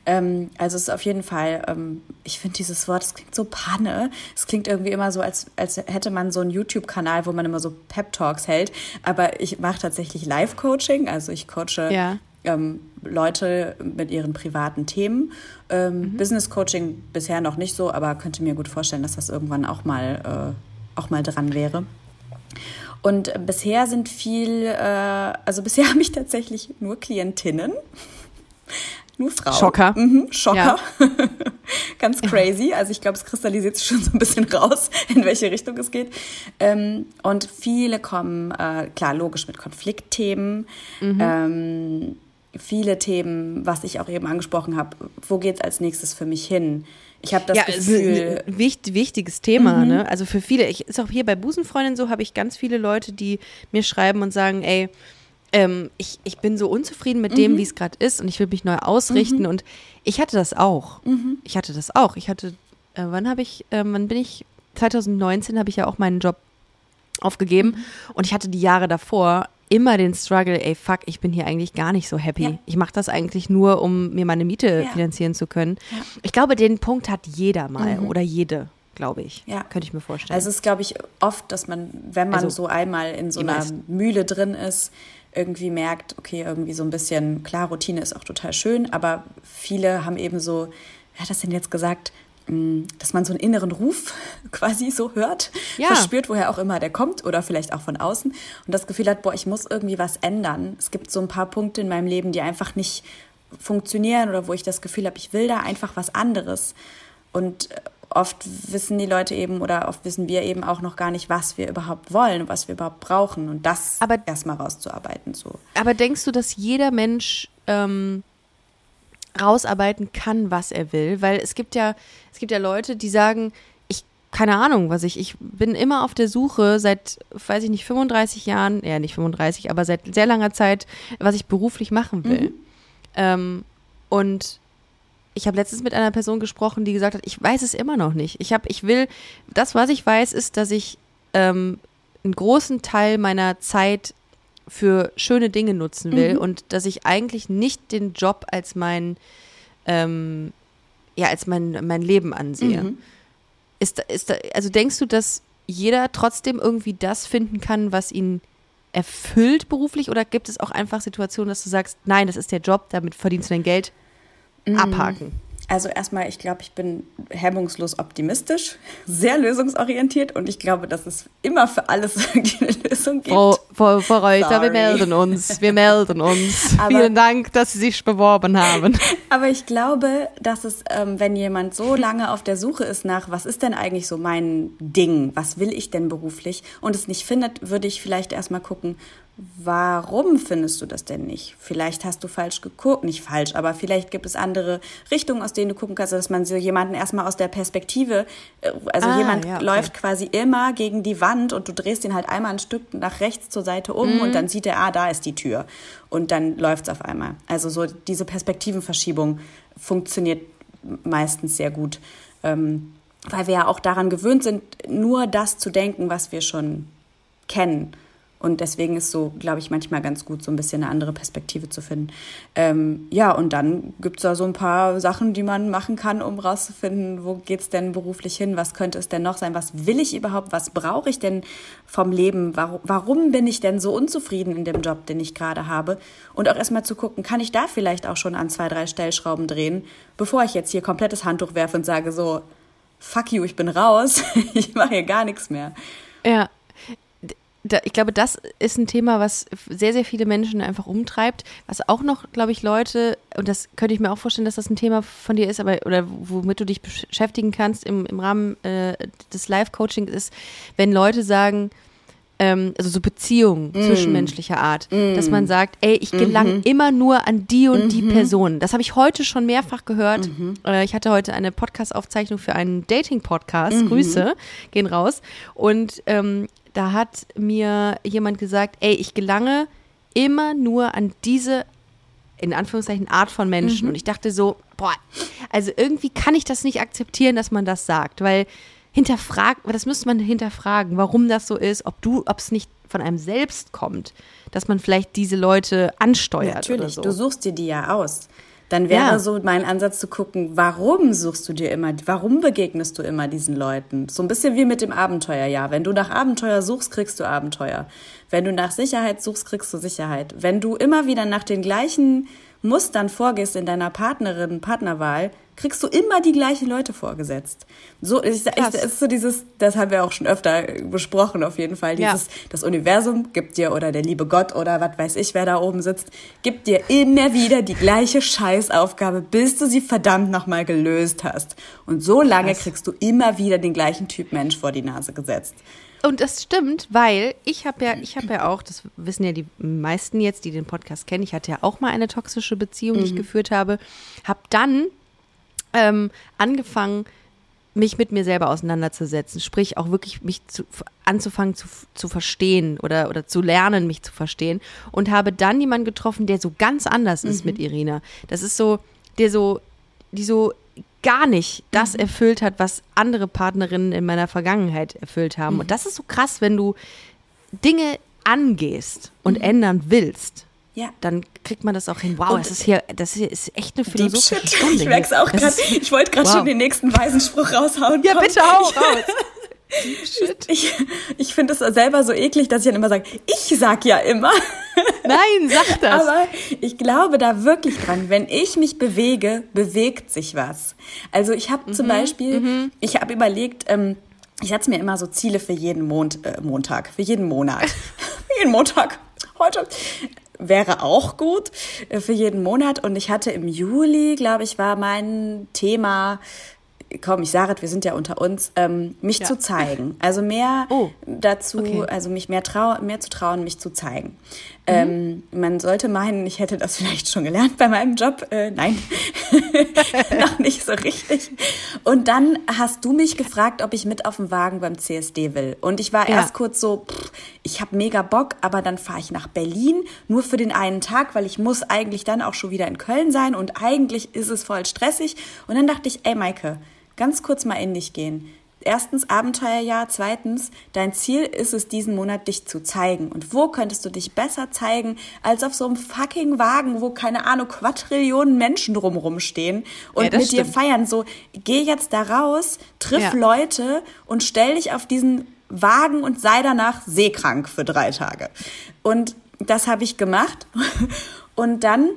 Ähm, also es ist auf jeden Fall, ähm, ich finde dieses Wort, es klingt so panne. Es klingt irgendwie immer so, als, als hätte man so einen YouTube-Kanal, wo man immer so Pep-Talks hält. Aber ich mache tatsächlich Live-Coaching. Also ich coache Ja. ähm, Leute mit ihren privaten Themen. Ähm, Business Coaching bisher noch nicht so, aber könnte mir gut vorstellen, dass das irgendwann auch mal, äh, auch mal dran wäre. Und bisher sind viel, äh, also bisher habe ich tatsächlich nur Klientinnen. Nur Frau. Schocker. Mhm, Schocker. Ganz crazy. Also ich glaube, es kristallisiert sich schon so ein bisschen raus, in welche Richtung es geht. Ähm, und viele kommen, äh, klar, logisch mit Konfliktthemen. Mhm. Ähm, viele Themen, was ich auch eben angesprochen habe. Wo geht's als nächstes für mich hin? Ich habe das ja, es Gefühl, ein wichtig, wichtiges Thema, ne? Also für viele, ich, ist auch hier bei Busenfreundin so, habe ich ganz viele Leute, die mir schreiben und sagen, ey, ähm, ich, ich bin so unzufrieden mit dem, wie es gerade ist und ich will mich neu ausrichten. Und ich hatte das auch. Ich hatte das auch. Ich hatte, äh, wann habe ich, äh, wann bin ich, 2019 habe ich ja auch meinen Job aufgegeben und ich hatte die Jahre davor immer den Struggle, ey fuck, ich bin hier eigentlich gar nicht so happy. Ja. Ich mache das eigentlich nur, um mir meine Miete Ja. finanzieren zu können. Ich glaube, den Punkt hat jeder mal oder jede, glaube ich. Ja. Könnte ich mir vorstellen. Also es ist, glaube ich, oft, dass man, wenn man Also, so einmal in so einer meisten. Mühle drin ist, irgendwie merkt, okay, irgendwie so ein bisschen, klar, Routine ist auch total schön, aber viele haben eben so, wer hat das denn jetzt gesagt, Mm, dass man so einen inneren Ruf quasi so hört, Ja. verspürt, woher auch immer der kommt oder vielleicht auch von außen und das Gefühl hat, boah, ich muss irgendwie was ändern. Es gibt so ein paar Punkte in meinem Leben, die einfach nicht funktionieren oder wo ich das Gefühl habe, ich will da einfach was anderes. Und äh, oft wissen die Leute eben oder oft wissen wir eben auch noch gar nicht, was wir überhaupt wollen und was wir überhaupt brauchen und das Aber- erstmal rauszuarbeiten. So. Aber denkst du, dass jeder Mensch ähm, rausarbeiten kann, was er will? Weil es gibt ja, es gibt ja Leute, die sagen, ich, keine Ahnung, was ich, ich bin immer auf der Suche seit, weiß ich nicht, 35 Jahren, ja nicht 35, aber seit sehr langer Zeit, was ich beruflich machen will. Ähm, und ich habe letztens mit einer Person gesprochen, die gesagt hat, ich weiß es immer noch nicht. Ich habe, ich will, das, was ich weiß, ist, dass ich ähm, einen großen Teil meiner Zeit für schöne Dinge nutzen will und dass ich eigentlich nicht den Job als mein, ähm, ja, als mein, mein Leben ansehe. Ist, da- ist da, also denkst du, dass jeder trotzdem irgendwie das finden kann, was ihn erfüllt beruflich oder gibt es auch einfach Situationen, dass du sagst, nein, das ist der Job, damit verdienst du dein Geld, abhaken? Also erstmal, ich glaube, ich bin hemmungslos optimistisch, sehr lösungsorientiert und ich glaube, dass es immer für alles eine Lösung gibt. Frau, Frau, Frau Reuter, wir Sorry. melden uns, wir melden uns. Aber- Vielen Dank, dass Sie sich beworben haben. Aber ich glaube, dass es, ähm, wenn jemand so lange auf der Suche ist nach, was ist denn eigentlich so mein Ding, was will ich denn beruflich und es nicht findet, würde ich vielleicht erstmal gucken, warum findest du das denn nicht? Vielleicht hast du falsch geguckt, nicht falsch, aber vielleicht gibt es andere Richtungen, aus denen du gucken kannst, dass man so jemanden erstmal aus der Perspektive, äh, also Ah, jemand ja, okay. läuft quasi immer gegen die Wand und du drehst ihn halt einmal ein Stück nach rechts zur Seite um Mhm. und dann sieht er, ah, da ist die Tür. Und dann läuft's auf einmal. Also so diese Perspektivenverschiebung funktioniert meistens sehr gut. Ähm, weil wir ja auch daran gewöhnt sind, nur das zu denken, was wir schon kennen. Und deswegen ist so, glaube ich, manchmal ganz gut, so ein bisschen eine andere Perspektive zu finden. Ähm, ja, und dann gibt's da so ein paar Sachen, die man machen kann, um rauszufinden, wo geht's denn beruflich hin, was könnte es denn noch sein, was will ich überhaupt, was brauche ich denn vom Leben, warum, warum bin ich denn so unzufrieden in dem Job, den ich gerade habe? Und auch erstmal zu gucken, kann ich da vielleicht auch schon an zwei, drei Stellschrauben drehen, bevor ich jetzt hier komplettes Handtuch werfe und sage so, fuck you, ich bin raus, ich mache hier gar nichts mehr. Ja. Da, ich glaube, das ist ein Thema, was sehr, sehr viele Menschen einfach umtreibt. Was auch noch, glaube ich, Leute, und das könnte ich mir auch vorstellen, dass das ein Thema von dir ist, aber oder womit du dich beschäftigen kannst im, im Rahmen äh, des Live-Coachings, ist, wenn Leute sagen, ähm, also so Beziehungen zwischenmenschlicher Art, dass man sagt, ey, ich gelang immer nur an die und die Person. Das habe ich heute schon mehrfach gehört. Äh, ich hatte heute eine Podcast-Aufzeichnung für einen Dating-Podcast. Grüße gehen raus. Und ähm, da hat mir jemand gesagt, ey, ich gelange immer nur an diese in Anführungszeichen Art von Menschen. Und ich dachte so, boah, also irgendwie kann ich das nicht akzeptieren, dass man das sagt, weil hinterfragt, das müsste man hinterfragen, warum das so ist, ob du, ob es nicht von einem selbst kommt, dass man vielleicht diese Leute ansteuert Natürlich, oder so. du suchst dir die ja aus. Dann wäre Ja. so mein Ansatz zu gucken, warum suchst du dir immer, warum begegnest du immer diesen Leuten? So ein bisschen wie mit dem Abenteuer, ja. Wenn du nach Abenteuer suchst, kriegst du Abenteuer. Wenn du nach Sicherheit suchst, kriegst du Sicherheit. Wenn du immer wieder nach den gleichen Mustern vorgehst in deiner Partnerin, Partnerwahl, kriegst du immer die gleichen Leute vorgesetzt. So, ich, ich, es ist so dieses, das haben wir auch schon öfter besprochen, auf jeden Fall. Dieses, ja. das Universum gibt dir oder der liebe Gott oder was weiß ich, wer da oben sitzt, gibt dir immer wieder die gleiche Scheißaufgabe, bis du sie verdammt nochmal gelöst hast. Und so lange Krass. kriegst du immer wieder den gleichen Typ Mensch vor die Nase gesetzt. Und das stimmt, weil ich habe ja, ich habe ja auch, das wissen ja die meisten jetzt, die den Podcast kennen, ich hatte ja auch mal eine toxische Beziehung, die ich mhm. geführt habe, habe dann ähm, angefangen, mich mit mir selber auseinanderzusetzen, sprich auch wirklich mich zu, anzufangen zu, zu verstehen oder, oder zu lernen, mich zu verstehen und habe dann jemanden getroffen, der so ganz anders ist mhm. mit Irina. Das ist so, der so, die so gar nicht das mhm. erfüllt hat, was andere Partnerinnen in meiner Vergangenheit erfüllt haben. Mhm. Und das ist so krass, wenn du Dinge angehst und mhm. ändern willst. Ja. Dann kriegt man das auch hin. Wow, das ist hier, das hier ist echt eine philosophische Stunde. Ich merke es auch gerade. Ich wollte gerade wow. schon den nächsten Weisenspruch raushauen. Ja, bitte hau raus. Shit. Ich, ich finde es selber so eklig, dass ich dann immer sage, ich sag ja immer. Nein, sag das. Aber ich glaube da wirklich dran, wenn ich mich bewege, bewegt sich was. Also ich habe mhm, zum Beispiel, mhm. ich habe überlegt, ähm, ich setze mir immer so Ziele für jeden Mond, äh, Montag, für jeden Monat. für jeden Montag. Heute wäre auch gut äh, für jeden Monat. Und ich hatte im Juli, glaube ich, war mein Thema komm, ich sage es, wir sind ja unter uns, ähm, mich ja. zu zeigen. Also mehr oh. dazu, okay. also mich mehr, trau mehr zu trauen, mich zu zeigen. Ähm, man sollte meinen, ich hätte das vielleicht schon gelernt bei meinem Job. Äh, nein, noch nicht so richtig. Und dann hast du mich gefragt, ob ich mit auf dem Wagen beim CSD will. Und ich war ja. erst kurz so, pff, ich habe mega Bock, aber dann fahre ich nach Berlin nur für den einen Tag, weil ich muss eigentlich dann auch schon wieder in Köln sein und eigentlich ist es voll stressig. Und dann dachte ich, ey Maike, ganz kurz mal in dich gehen. Erstens Abenteuerjahr, zweitens, dein Ziel ist es, diesen Monat dich zu zeigen. Und wo könntest du dich besser zeigen, als auf so einem fucking Wagen, wo keine Ahnung, Quadrillionen Menschen drumrum stehen und ja, mit stimmt. dir feiern. So, geh jetzt da raus, triff ja. Leute und stell dich auf diesen Wagen und sei danach seekrank für drei Tage. Und das habe ich gemacht. Und dann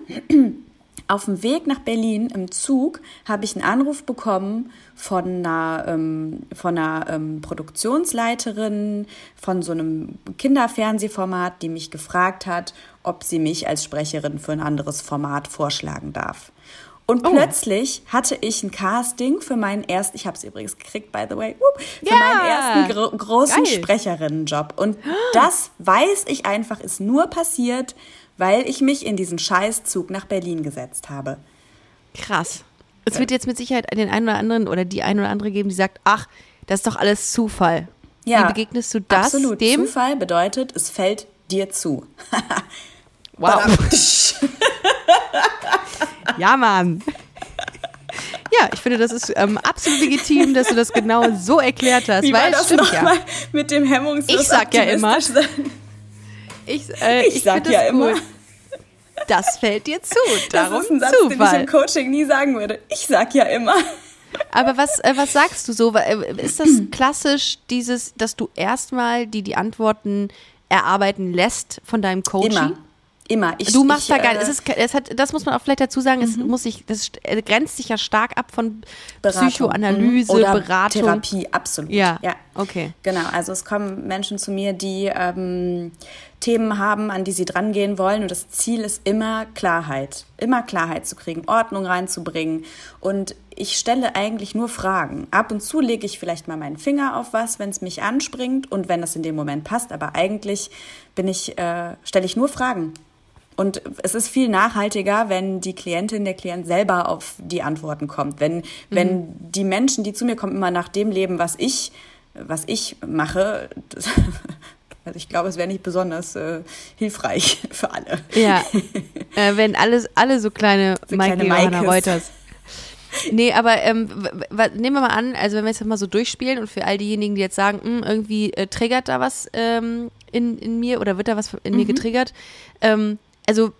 auf dem Weg nach Berlin im Zug habe ich einen Anruf bekommen von einer, ähm, von einer ähm, Produktionsleiterin von so einem Kinderfernsehformat, die mich gefragt hat, ob sie mich als Sprecherin für ein anderes Format vorschlagen darf. Und oh. plötzlich hatte ich ein Casting für meinen ersten, ich habe es übrigens gekriegt, by the way, für ja. meinen ersten gro großen. Sprecherinnenjob. Und das weiß ich einfach, ist nur passiert, weil ich mich in diesen Scheißzug nach Berlin gesetzt habe. Krass. Es wird jetzt mit Sicherheit den einen oder anderen oder die ein oder andere geben, die sagt, ach, das ist doch alles Zufall. Ja, Wie begegnest du das? Absolut. Dem? Zufall bedeutet, es fällt dir zu. wow. ja, Mann. Ja, ich finde, das ist ähm, absolut legitim, dass du das genau so erklärt hast. Wie weil war das stimmt ja. mit dem hemmungslos Ich sag ja immer. Ich, äh, ich, ich sag ja immer. Das fällt dir zu. Darum das ist ein Satz, Zufall. den ich im Coaching nie sagen würde. Ich sag ja immer. Aber was, äh, was sagst du so? Äh, ist das klassisch dieses, dass du erstmal die, die Antworten erarbeiten lässt von deinem Coaching? Immer. Immer. Ich, du machst ich, da gar nicht. Äh, es hat, das muss man auch vielleicht dazu sagen, es mhm. muss sich, das grenzt sich ja stark ab von Beratung. Psychoanalyse, Oder Beratung. Therapie, absolut. Ja. ja. Okay. Genau. Also es kommen Menschen zu mir, die ähm, Themen haben, an die sie drangehen wollen. Und das Ziel ist immer Klarheit. Immer Klarheit zu kriegen, Ordnung reinzubringen. Und ich stelle eigentlich nur Fragen. Ab und zu lege ich vielleicht mal meinen Finger auf was, wenn es mich anspringt und wenn das in dem Moment passt. Aber eigentlich bin ich, äh, stelle ich nur Fragen. Und es ist viel nachhaltiger, wenn die Klientin, der Klient selber auf die Antworten kommt. Wenn, mhm. wenn die Menschen, die zu mir kommen, immer nach dem leben, was ich, was ich mache, das, also ich glaube, es wäre nicht besonders äh, hilfreich für alle. Ja, äh, wenn alles, alle so kleine so Maike Johanna Reuters. Nee, aber ähm, nehmen wir mal an, also wenn wir jetzt mal so durchspielen und für all diejenigen, die jetzt sagen, hm, irgendwie äh, triggert da was ähm, in, in mir oder wird da was in mhm. mir getriggert, ähm, also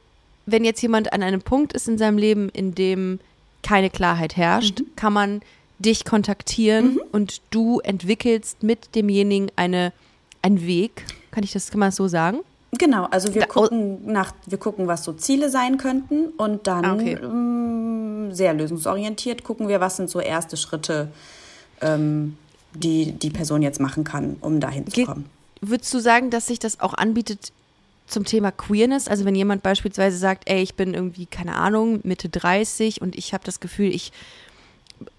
wenn jetzt jemand an einem Punkt ist in seinem Leben, in dem keine Klarheit herrscht, mhm. kann man dich kontaktieren mhm. und du entwickelst mit demjenigen eine, einen Weg. Kann ich das, kann man das so sagen? Genau, also wir gucken nach, wir gucken, was so Ziele sein könnten und dann Ah, okay. ähm, sehr lösungsorientiert gucken wir, was sind so erste Schritte, ähm, die die Person jetzt machen kann, um dahin zu kommen. Würdest du sagen, dass sich das auch anbietet zum Thema Queerness? Also wenn jemand beispielsweise sagt, ey, ich bin irgendwie, keine Ahnung, Mitte 30 und ich habe das Gefühl, ich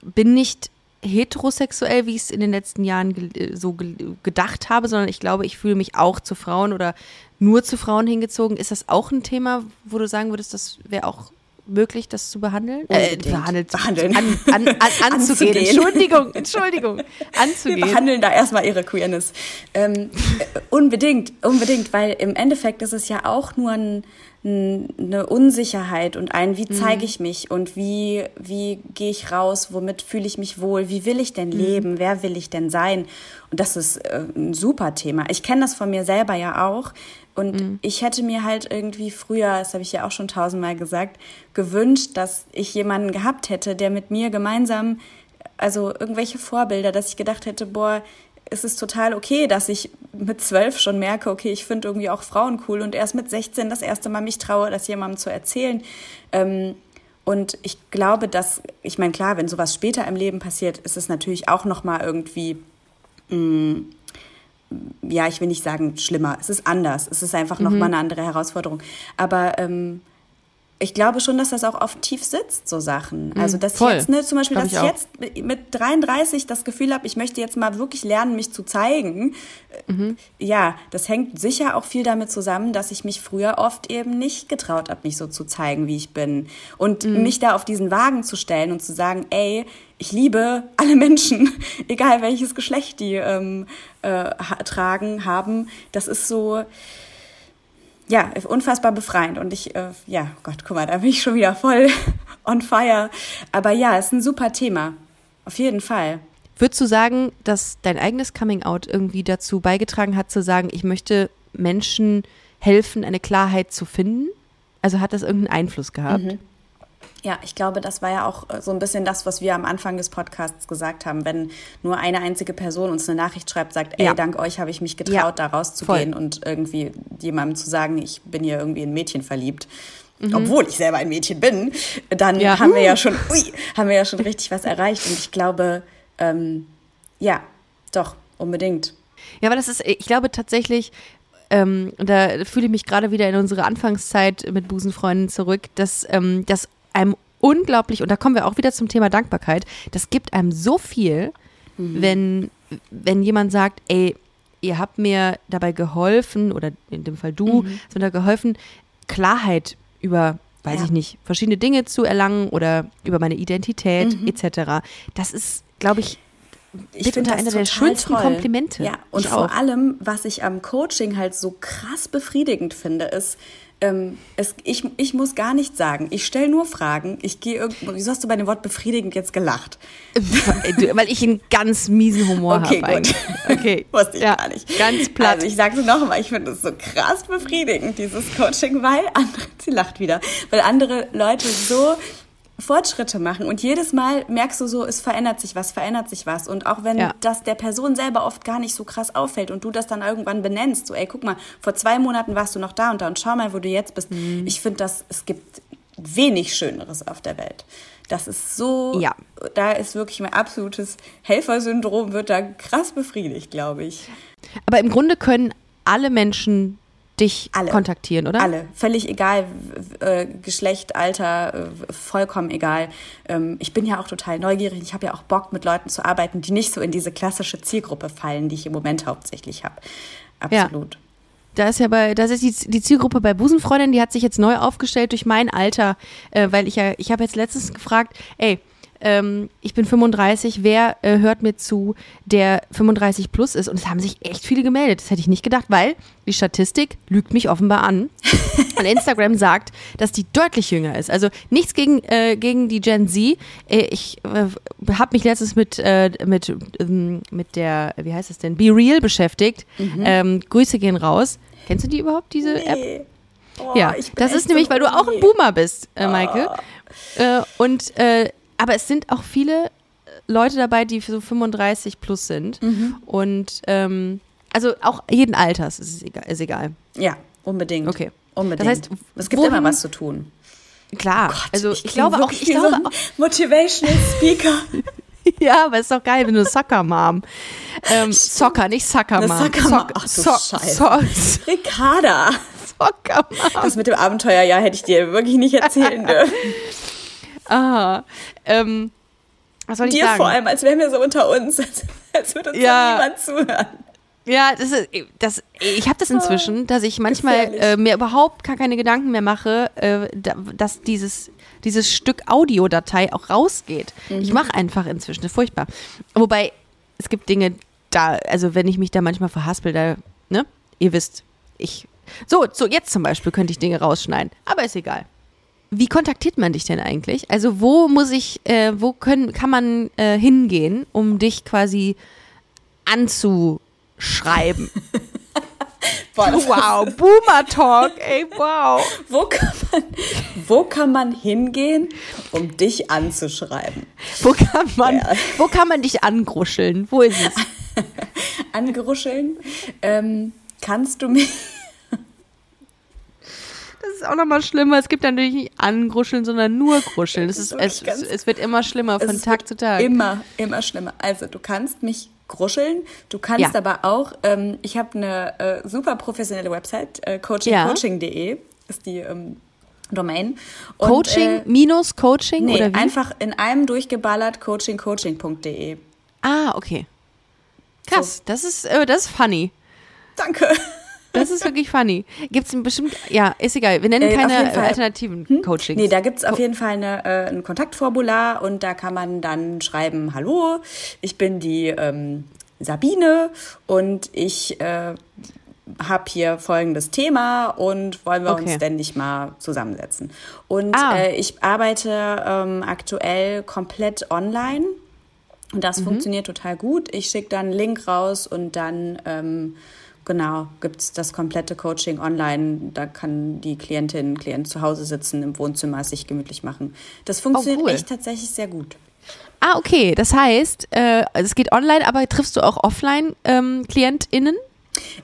bin nicht heterosexuell, wie ich es in den letzten Jahren ge äh, so ge gedacht habe, sondern ich glaube, ich fühle mich auch zu Frauen oder nur zu Frauen hingezogen. Ist das auch ein Thema, wo du sagen würdest, das wäre auch möglich, das zu behandeln? Äh, behandelt, Behandeln. An, an, an, anzugehen. Anzugehen. Entschuldigung, Entschuldigung. Wir Anzugehen. behandeln da erstmal ihre Queerness. Ähm, äh, unbedingt, unbedingt, weil im Endeffekt ist es ja auch nur ein, eine Unsicherheit und ein, wie zeige ich mich und wie, wie gehe ich raus, womit fühle ich mich wohl, wie will ich denn leben, wer will ich denn sein? Und das ist äh, ein super Thema. Ich kenne das von mir selber ja auch. Und ich hätte mir halt irgendwie früher, das habe ich ja auch schon tausendmal gesagt, gewünscht, dass ich jemanden gehabt hätte, der mit mir gemeinsam also irgendwelche Vorbilder, dass ich gedacht hätte, boah, es ist total okay, dass ich mit zwölf schon merke, okay, ich finde irgendwie auch Frauen cool und erst mit 16 das erste Mal mich traue, das jemandem zu erzählen. Ähm, und ich glaube, dass, ich meine, klar, wenn sowas später im Leben passiert, ist es natürlich auch nochmal irgendwie, mh, ja, ich will nicht sagen schlimmer, es ist anders, es ist einfach nochmal eine andere Herausforderung. Aber ähm, ich glaube schon, dass das auch oft tief sitzt, so Sachen. Also, dass voll. ich jetzt, ne, zum Beispiel, Glaub dass ich ich, jetzt mit- mit 33 das Gefühl habe, ich möchte jetzt mal wirklich lernen, mich zu zeigen. Mhm. Ja, das hängt sicher auch viel damit zusammen, dass ich mich früher oft eben nicht getraut habe, mich so zu zeigen, wie ich bin. Und Mhm. mich da auf diesen Wagen zu stellen und zu sagen, ey, ich liebe alle Menschen, egal welches Geschlecht die ähm, äh, tragen, haben. Das ist so, ja, unfassbar befreiend. Und ich, äh, ja, Gott, guck mal, da bin ich schon wieder voll on fire. Aber ja, ist ein super Thema. Auf jeden Fall. Würdest du sagen, dass dein eigenes Coming-out irgendwie dazu beigetragen hat, zu sagen, ich möchte Menschen helfen, eine Klarheit zu finden? Also hat das irgendeinen Einfluss gehabt? Ja, ich glaube, das war ja auch äh, so ein bisschen das, was wir am Anfang des Podcasts gesagt haben. Wenn nur eine einzige Person uns eine Nachricht schreibt, sagt, ey, Ja. dank euch habe ich mich getraut, Ja, da rauszugehen und irgendwie jemandem zu sagen, ich bin hier irgendwie in ein Mädchen verliebt. Mhm. Obwohl ich selber ein Mädchen bin, dann Ja. haben wir ja schon, ui, haben wir ja schon richtig was erreicht. Und ich glaube, ähm, ja, doch, unbedingt. Ja, aber das ist, ich glaube tatsächlich, ähm, und da fühle ich mich gerade wieder in unsere Anfangszeit mit Busenfreunden zurück, dass ähm, das einem unglaublich, und da kommen wir auch wieder zum Thema Dankbarkeit, das gibt einem so viel, wenn, wenn jemand sagt, ey, ihr habt mir dabei geholfen, oder in dem Fall du, hast mir da geholfen, Klarheit über, weiß Ja. ich nicht, verschiedene Dinge zu erlangen oder über meine Identität etc. Das ist, glaube ich, Ich finde einer der schönsten toll. Komplimente. Ja, und Ich vor auch. allem, was ich am Coaching halt so krass befriedigend finde, ist, ähm, es, ich, ich muss gar nichts sagen. Ich stelle nur Fragen. Ich gehe irgendwo. Wieso hast du bei dem Wort befriedigend jetzt gelacht? Weil ich einen ganz miesen Humor Okay, habe. gut. Okay. Wusste ich ja, gar nicht. Ganz platt. Also ich sage es nochmal, ich finde es so krass befriedigend, dieses Coaching, weil andere, sie lacht wieder, weil andere Leute so Fortschritte machen und jedes Mal merkst du so, es verändert sich was, verändert sich was und auch wenn Ja. das der Person selber oft gar nicht so krass auffällt und du das dann irgendwann benennst, so ey, guck mal, vor zwei Monaten warst du noch da und da und schau mal, wo du jetzt bist. Mhm. Ich finde das, es gibt wenig Schöneres auf der Welt. Das ist so, Ja. da ist wirklich mein absolutes Helfersyndrom, wird da krass befriedigt, glaube ich. Aber im Grunde können alle Menschen dich Alle. kontaktieren, oder? Alle, völlig egal, äh, Geschlecht, Alter, äh, vollkommen egal. Ähm, ich bin ja auch total neugierig. Ich habe ja auch Bock, mit Leuten zu arbeiten, die nicht so in diese klassische Zielgruppe fallen, die ich im Moment hauptsächlich habe. Absolut. Da ist ja bei, das ist die, die Zielgruppe bei Busenfreundin, die hat sich jetzt neu aufgestellt durch mein Alter, äh, weil ich ja, ich habe jetzt letztens gefragt, ey, ähm, ich bin 35, wer äh, hört mir zu, der 35 plus ist? Und es haben sich echt viele gemeldet. Das hätte ich nicht gedacht, weil die Statistik lügt mich offenbar an. Und Instagram sagt, dass die deutlich jünger ist. Also nichts gegen, äh, gegen die Gen Z. Äh, ich äh, habe mich letztens mit, äh, mit, ähm, mit der, wie heißt es denn, Be Real beschäftigt. Ähm, Grüße gehen raus. Kennst du die überhaupt, diese App? Nee. Oh, Ja, das ist nämlich, so weil du auch ein. Boomer bist, äh, Maike. Äh, und, äh, aber es sind auch viele Leute dabei, die so 35 plus sind. Mhm. Und ähm, also auch jeden Alters ist es egal. Ist egal. Ja, Unbedingt. Okay. Unbedingt. Das heißt, es gibt wohin- immer was zu tun. Klar. also ich, kling glaube auch, ich glaube so auch, Motivational Speaker. ja, aber ist doch geil, wenn du Soccer Mom. Ähm, Soccer, nicht Eine Mom. Soccer Mom. Soc- Ach du so Scheiße. so Ricarda. Soccer Mom. Das mit dem Abenteuerjahr hätte ich dir wirklich nicht erzählen dürfen. Ah, ähm, was soll ich Dir sagen? vor allem, als wären wir so unter uns, als, als würde uns Ja. niemand zuhören. Ja, das ist, das, ich habe das inzwischen, dass ich manchmal Ah, äh, mir überhaupt gar keine Gedanken mehr mache, äh, da, dass dieses, dieses Stück Audiodatei auch rausgeht. Ich Mhm. mache einfach inzwischen, das ist furchtbar. Wobei, es gibt Dinge, da, also wenn ich mich da manchmal verhaspel, da, ne, ihr wisst, ich, so, so jetzt zum Beispiel könnte ich Dinge rausschneiden, aber ist egal. Wie kontaktiert man dich denn eigentlich? Also wo muss ich, äh, wo können, kann man äh, hingehen, um dich quasi anzuschreiben? Boah, Wow, Boomer Talk, ey, wow. Wo kann, man, wo kann man hingehen, um dich anzuschreiben? Wo kann man, Ja. wo kann man dich angruscheln? Wo ist es? Angeruscheln? Ähm, kannst du mich. Ist auch nochmal schlimmer. Es gibt natürlich nicht angruscheln, sondern nur gruscheln. Es, ist, es, es, wird immer schlimmer von Tag zu Tag. Immer, immer schlimmer. Also, du kannst mich gruscheln. Du kannst Ja. aber auch, ähm, ich habe eine äh, super professionelle Website, äh, Ja. coachingcoaching.de ist die ähm, Domain. Und, Coaching äh, minus Coaching nee, oder wie? einfach in einem durchgeballert coachingcoaching.de. Ah, okay. Krass, das ist, äh, das ist funny. Danke. Das ist wirklich funny. Gibt es bestimmt, ja, ist egal. Wir nennen Äh, keine alternativen Coachings. Nee, da gibt's auf jeden Fall eine, äh, ein Kontaktformular und da kann man dann schreiben, hallo, ich bin die ähm, Sabine und ich äh, habe hier folgendes Thema und wollen wir Okay. uns denn nicht mal zusammensetzen. Und Ah. äh, ich arbeite ähm, aktuell komplett online und das funktioniert total gut. Ich schicke dann einen Link raus und dann ähm, genau gibt's das komplette Coaching online. Da kann die Klientin, Klient zu Hause sitzen, im Wohnzimmer es sich gemütlich machen. Das funktioniert cool. echt tatsächlich sehr gut. Ah, okay. Das heißt, äh, es geht online, aber triffst du auch offline ähm, KlientInnen?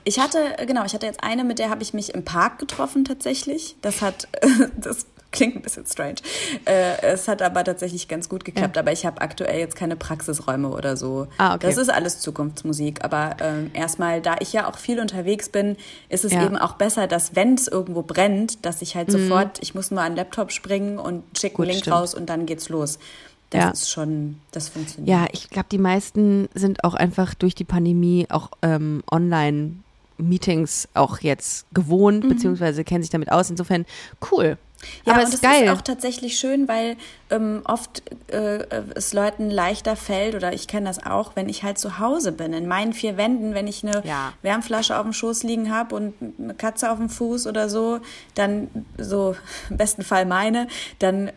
Ich hatte, genau, ich hatte jetzt eine, mit der habe ich mich im Park getroffen tatsächlich. Das hat, das klingt ein bisschen strange. Äh, es hat aber tatsächlich ganz gut geklappt. Aber ich habe aktuell jetzt keine Praxisräume oder so. Ah, okay. Das ist alles Zukunftsmusik. Aber ähm, erstmal, da ich ja auch viel unterwegs bin, ist es Ja. eben auch besser, dass wenn es irgendwo brennt, dass ich halt sofort, ich muss nur an den Laptop springen und schicke Mhm. Einen Link stimmt. raus und dann geht's los. Das Ja. ist schon, das funktioniert. Ja, ich glaube, die meisten sind auch einfach durch die Pandemie auch ähm, Online-Meetings auch jetzt gewohnt, beziehungsweise kennen sich damit aus. Insofern cool. Ja, Aber und es ist geil. auch tatsächlich schön, weil ähm, oft äh, es Leuten leichter fällt, oder ich kenne das auch, wenn ich halt zu Hause bin, in meinen vier Wänden, wenn ich eine Ja. Wärmflasche auf dem Schoß liegen habe und eine Katze auf dem Fuß oder so, dann so im besten Fall meine, dann äh,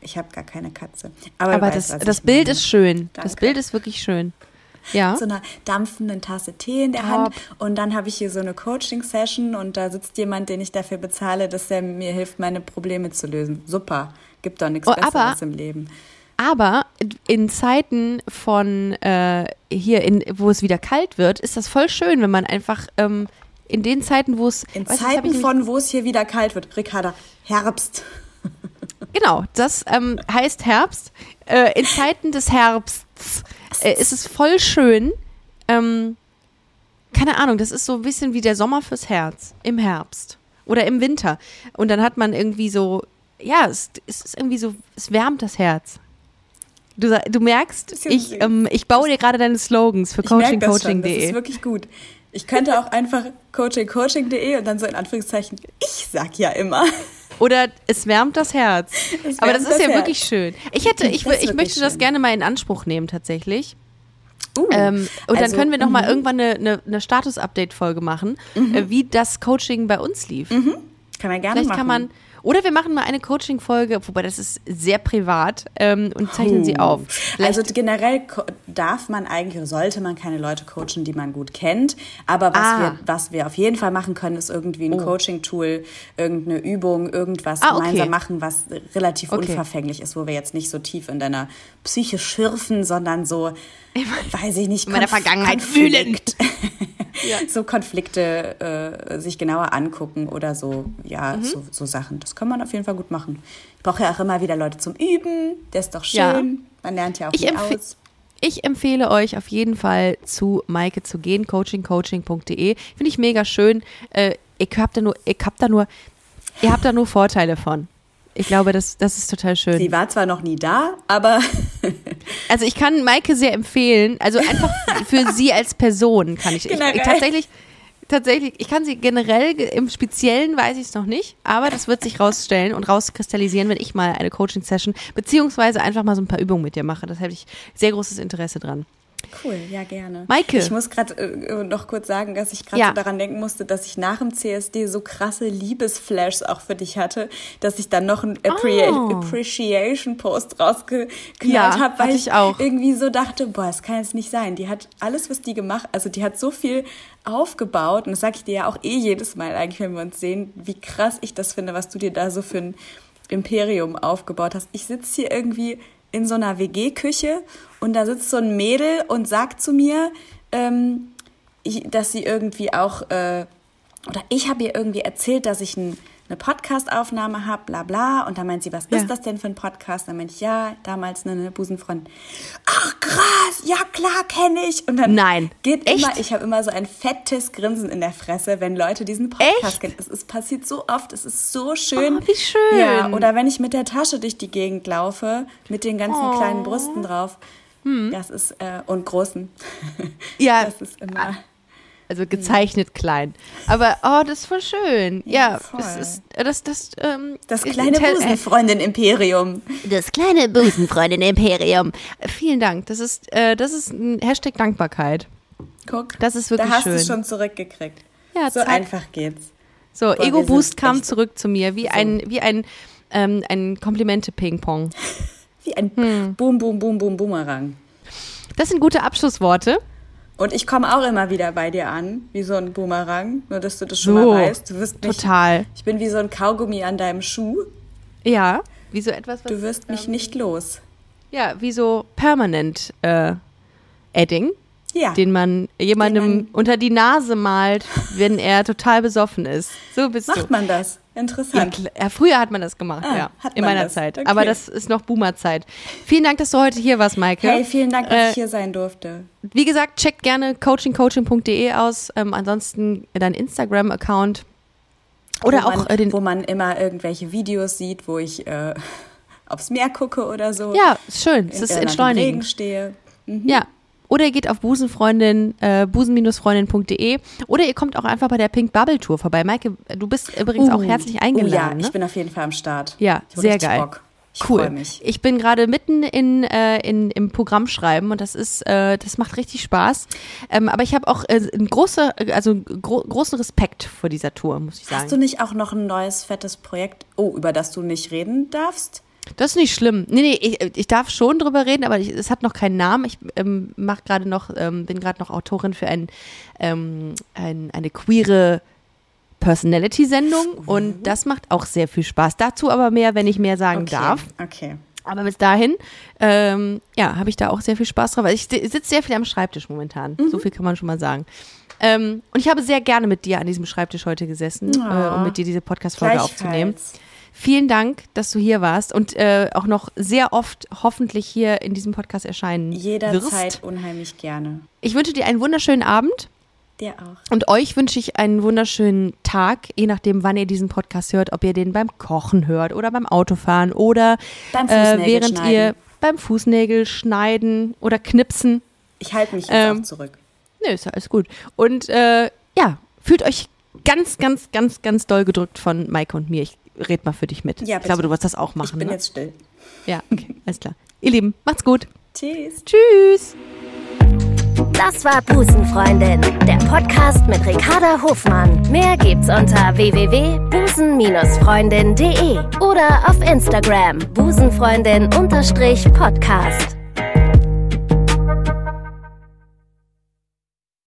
ich habe gar keine Katze. Aber, Aber das, das Bild meine. ist schön. Das Danke. Bild ist wirklich schön. Ja. so einer dampfenden Tasse Tee in der Top. Hand und dann habe ich hier so eine Coaching-Session und da sitzt jemand, den ich dafür bezahle, dass er mir hilft, meine Probleme zu lösen. Super, gibt doch nichts Oh, Besseres im Leben. Aber in Zeiten von äh, hier, in, wo es wieder kalt wird, ist das voll schön, wenn man einfach ähm, in den Zeiten, wo es In Zeiten von, wo es hier wieder kalt wird, Ricarda, Herbst. Genau, das ähm, heißt Herbst. Äh, in Zeiten des Herbsts äh, ist es voll schön. Ähm, keine Ahnung, das ist so ein bisschen wie der Sommer fürs Herz im Herbst oder im Winter. Und dann hat man irgendwie so, ja, es, es ist irgendwie so, es wärmt das Herz. Du, du merkst, ich, ähm, ich baue dir gerade deine Slogans für merke das schon, das coachingcoaching.de. ist wirklich gut. Ich könnte auch einfach coachingcoaching.de und dann so in Anführungszeichen, ich sag ja immer. Oder es wärmt das Herz. Es Aber das wärmt ist ja das wirklich Herz. schön. Ich hätte, ich, Das ich wirklich möchte das schön. gerne mal in Anspruch nehmen tatsächlich. Uh, Ähm, und dann also, können wir noch mal mhm. irgendwann eine, eine, eine Status-Update-Folge machen, äh, wie das Coaching bei uns lief. Kann man gerne Vielleicht machen. kann man, oder wir machen mal eine Coaching-Folge, wobei das ist sehr privat ähm, und zeichnen sie auf. Vielleicht, Also generell darf man eigentlich, oder sollte man keine Leute coachen, die man gut kennt. Aber was, Ah. Oh. wir, was wir auf jeden Fall machen können, ist irgendwie ein Coaching-Tool, irgendeine Übung, irgendwas Ah, okay. gemeinsam machen, was relativ Okay. unverfänglich ist, wo wir jetzt nicht so tief in deiner Psyche schürfen, sondern so, weiß ich nicht, In meiner Vergangenheit Konflikt. so Konflikte äh, sich genauer angucken oder so, ja, Mhm. so, so Sachen. Das kann man auf jeden Fall gut machen. Ich brauche ja auch immer wieder Leute zum Üben. Das ist doch schön. Ja. Man lernt ja auch Ich aus. Ich empfehle euch auf jeden Fall zu Maike zu gehen, coachingcoaching.de. Finde ich mega schön. Äh, ich hab da nur, ich hab da nur, ihr habt da nur Vorteile von. Ich glaube, das, das ist total schön. Sie war zwar noch nie da, aber Also ich kann Maike sehr empfehlen. Also einfach für sie als Person kann ich. ich, Generell. ich tatsächlich, tatsächlich, ich kann sie generell ge- im Speziellen weiß ich es noch nicht, aber das wird sich rausstellen und rauskristallisieren, wenn ich mal eine Coaching-Session beziehungsweise einfach mal so ein paar Übungen mit dir mache. Das hätte ich sehr großes Interesse dran. Cool, ja gerne. Maike. Ich muss gerade äh, noch kurz sagen, dass ich gerade Ja. so daran denken musste, dass ich nach dem CSD so krasse Liebesflashs auch für dich hatte, dass ich dann noch einen Appre Oh. Appreciation Post rausgeknallt Ja, habe, weil ich auch. irgendwie so dachte, boah, das kann jetzt nicht sein. Die hat alles, was die gemacht, also die hat so viel aufgebaut und das sage ich dir ja auch eh jedes Mal eigentlich, wenn wir uns sehen, wie krass ich das finde, was du dir da so für ein Imperium aufgebaut hast. Ich sitze hier irgendwie in so einer WG-Küche und da sitzt so ein Mädel und sagt zu mir, ähm, dass sie irgendwie auch, äh, oder ich habe ihr irgendwie erzählt, dass ich ein, eine Podcast-Aufnahme habe, bla bla. Und dann meint sie, was Ja. ist das denn für ein Podcast? Dann meinte ich, ja, damals eine, eine Busenfreundin. Ach krass, ja klar, kenne ich. Und dann Nein. geht Echt? immer, ich habe immer so ein fettes Grinsen in der Fresse, wenn Leute diesen Podcast kennen. Es, es passiert so oft, es ist so schön. Oh, wie schön. Ja, oder wenn ich mit der Tasche durch die Gegend laufe, mit den ganzen Oh. kleinen Brüsten drauf. Hm. Das ist, äh, und großen. Ja, Das ist immer. Also gezeichnet klein. Aber oh, das ist voll schön. Ja, voll. das ist das das ähm, Das ist- kleine Tell- Busenfreundin-Imperium. Das kleine Busenfreundin-Imperium. Vielen Dank. Das ist, äh, das ist ein Hashtag Dankbarkeit. Guck, Das ist wirklich da hast schön. du schon zurückgekriegt. Ja, so zack. einfach geht's. So, Ego Boost kam zurück zu mir, wie ein, wie ein, ähm, ein Komplimente-Ping-Pong. Wie ein Hm. Boom, Boom, Boom, Boom, Boomerang. Das sind gute Abschlussworte. Und ich komme auch immer wieder bei dir an, wie so ein Boomerang. Nur, dass du das schon So, mal weißt. Du wirst mich, Total. Ich bin wie so ein Kaugummi an deinem Schuh. Ja, wie so etwas, was, Du wirst mich ähm, nicht los. ja, wie so permanent äh, Edding, Ja. den man jemandem Den man- unter die Nase malt, wenn er total besoffen ist. So bist du. Macht man das? Interessant. ja, früher hat man das gemacht, Ah, ja. In meiner das. Zeit. Okay. Aber das ist noch Boomer-Zeit. Vielen Dank, dass du heute hier warst, Maike. Hey, vielen Dank, dass Äh, ich hier sein durfte. Wie gesagt, checkt gerne coachingcoaching.de aus. Ähm, ansonsten dein Instagram-Account. Oder wo auch man, äh, den. wo man immer irgendwelche Videos sieht, wo ich äh, aufs Meer gucke oder so. Ja, ist schön. Es ist im Regen entschleunigend. stehe. Mhm. Ja. Oder ihr geht auf Busenfreundin, äh, busen-freundin.de oder ihr kommt auch einfach bei der Pink Bubble Tour vorbei. Maike, du bist übrigens auch herzlich Oh ja, eingeladen. ich ne? bin auf jeden Fall am Start. Ja, sehr geil. Bock. Ich cool. Ich bin gerade mitten in, äh, in, im Programm schreiben und das ist, äh, das macht richtig Spaß. Ähm, aber ich habe auch äh, einen große, also gro großen Respekt vor dieser Tour, muss ich sagen. Hast du nicht auch noch ein neues fettes Projekt, oh, über das du nicht reden darfst? Das ist nicht schlimm. Nee, nee, ich, ich darf schon drüber reden, aber ich, es hat noch keinen Namen. Ich ähm, mach gerade noch, ähm, bin gerade noch Autorin für ein, ähm, ein, eine queere Personality-Sendung und das macht auch sehr viel Spaß. Dazu aber mehr, wenn ich mehr sagen Okay. darf. Okay. Aber bis dahin, ähm, ja, habe ich da auch sehr viel Spaß drauf. Also Ich sitze sehr viel am Schreibtisch momentan. So viel kann man schon mal sagen. Ähm, und ich habe sehr gerne mit dir an diesem Schreibtisch heute gesessen, Ja. äh, um mit dir diese Podcast-Folge aufzunehmen. Vielen Dank, dass du hier warst und äh, auch noch sehr oft hoffentlich hier in diesem Podcast erscheinen Jederzeit wirst. unheimlich gerne. Ich wünsche dir einen wunderschönen Abend Dir auch. und euch wünsche ich einen wunderschönen Tag, je nachdem, wann ihr diesen Podcast hört, ob ihr den beim Kochen hört oder beim Autofahren oder Beim äh, während schneiden. ihr beim Fußnägel schneiden oder knipsen. Ich halte mich jetzt Ähm, auch zurück. Nö, ist ja alles gut. Und äh, ja, fühlt euch ganz, ganz, ganz, ganz doll gedrückt von Maike und mir. Ich red mal für dich mit. Ja, ich glaube, du wirst das auch machen. Ich bin ne? jetzt still. Ja, okay, alles klar. Ihr Lieben, macht's gut. Tschüss. Tschüss. Das war Busenfreundin, der Podcast mit Ricarda Hofmann. Mehr gibt's unter www.busen-freundin.de oder auf Instagram busenfreundin-podcast.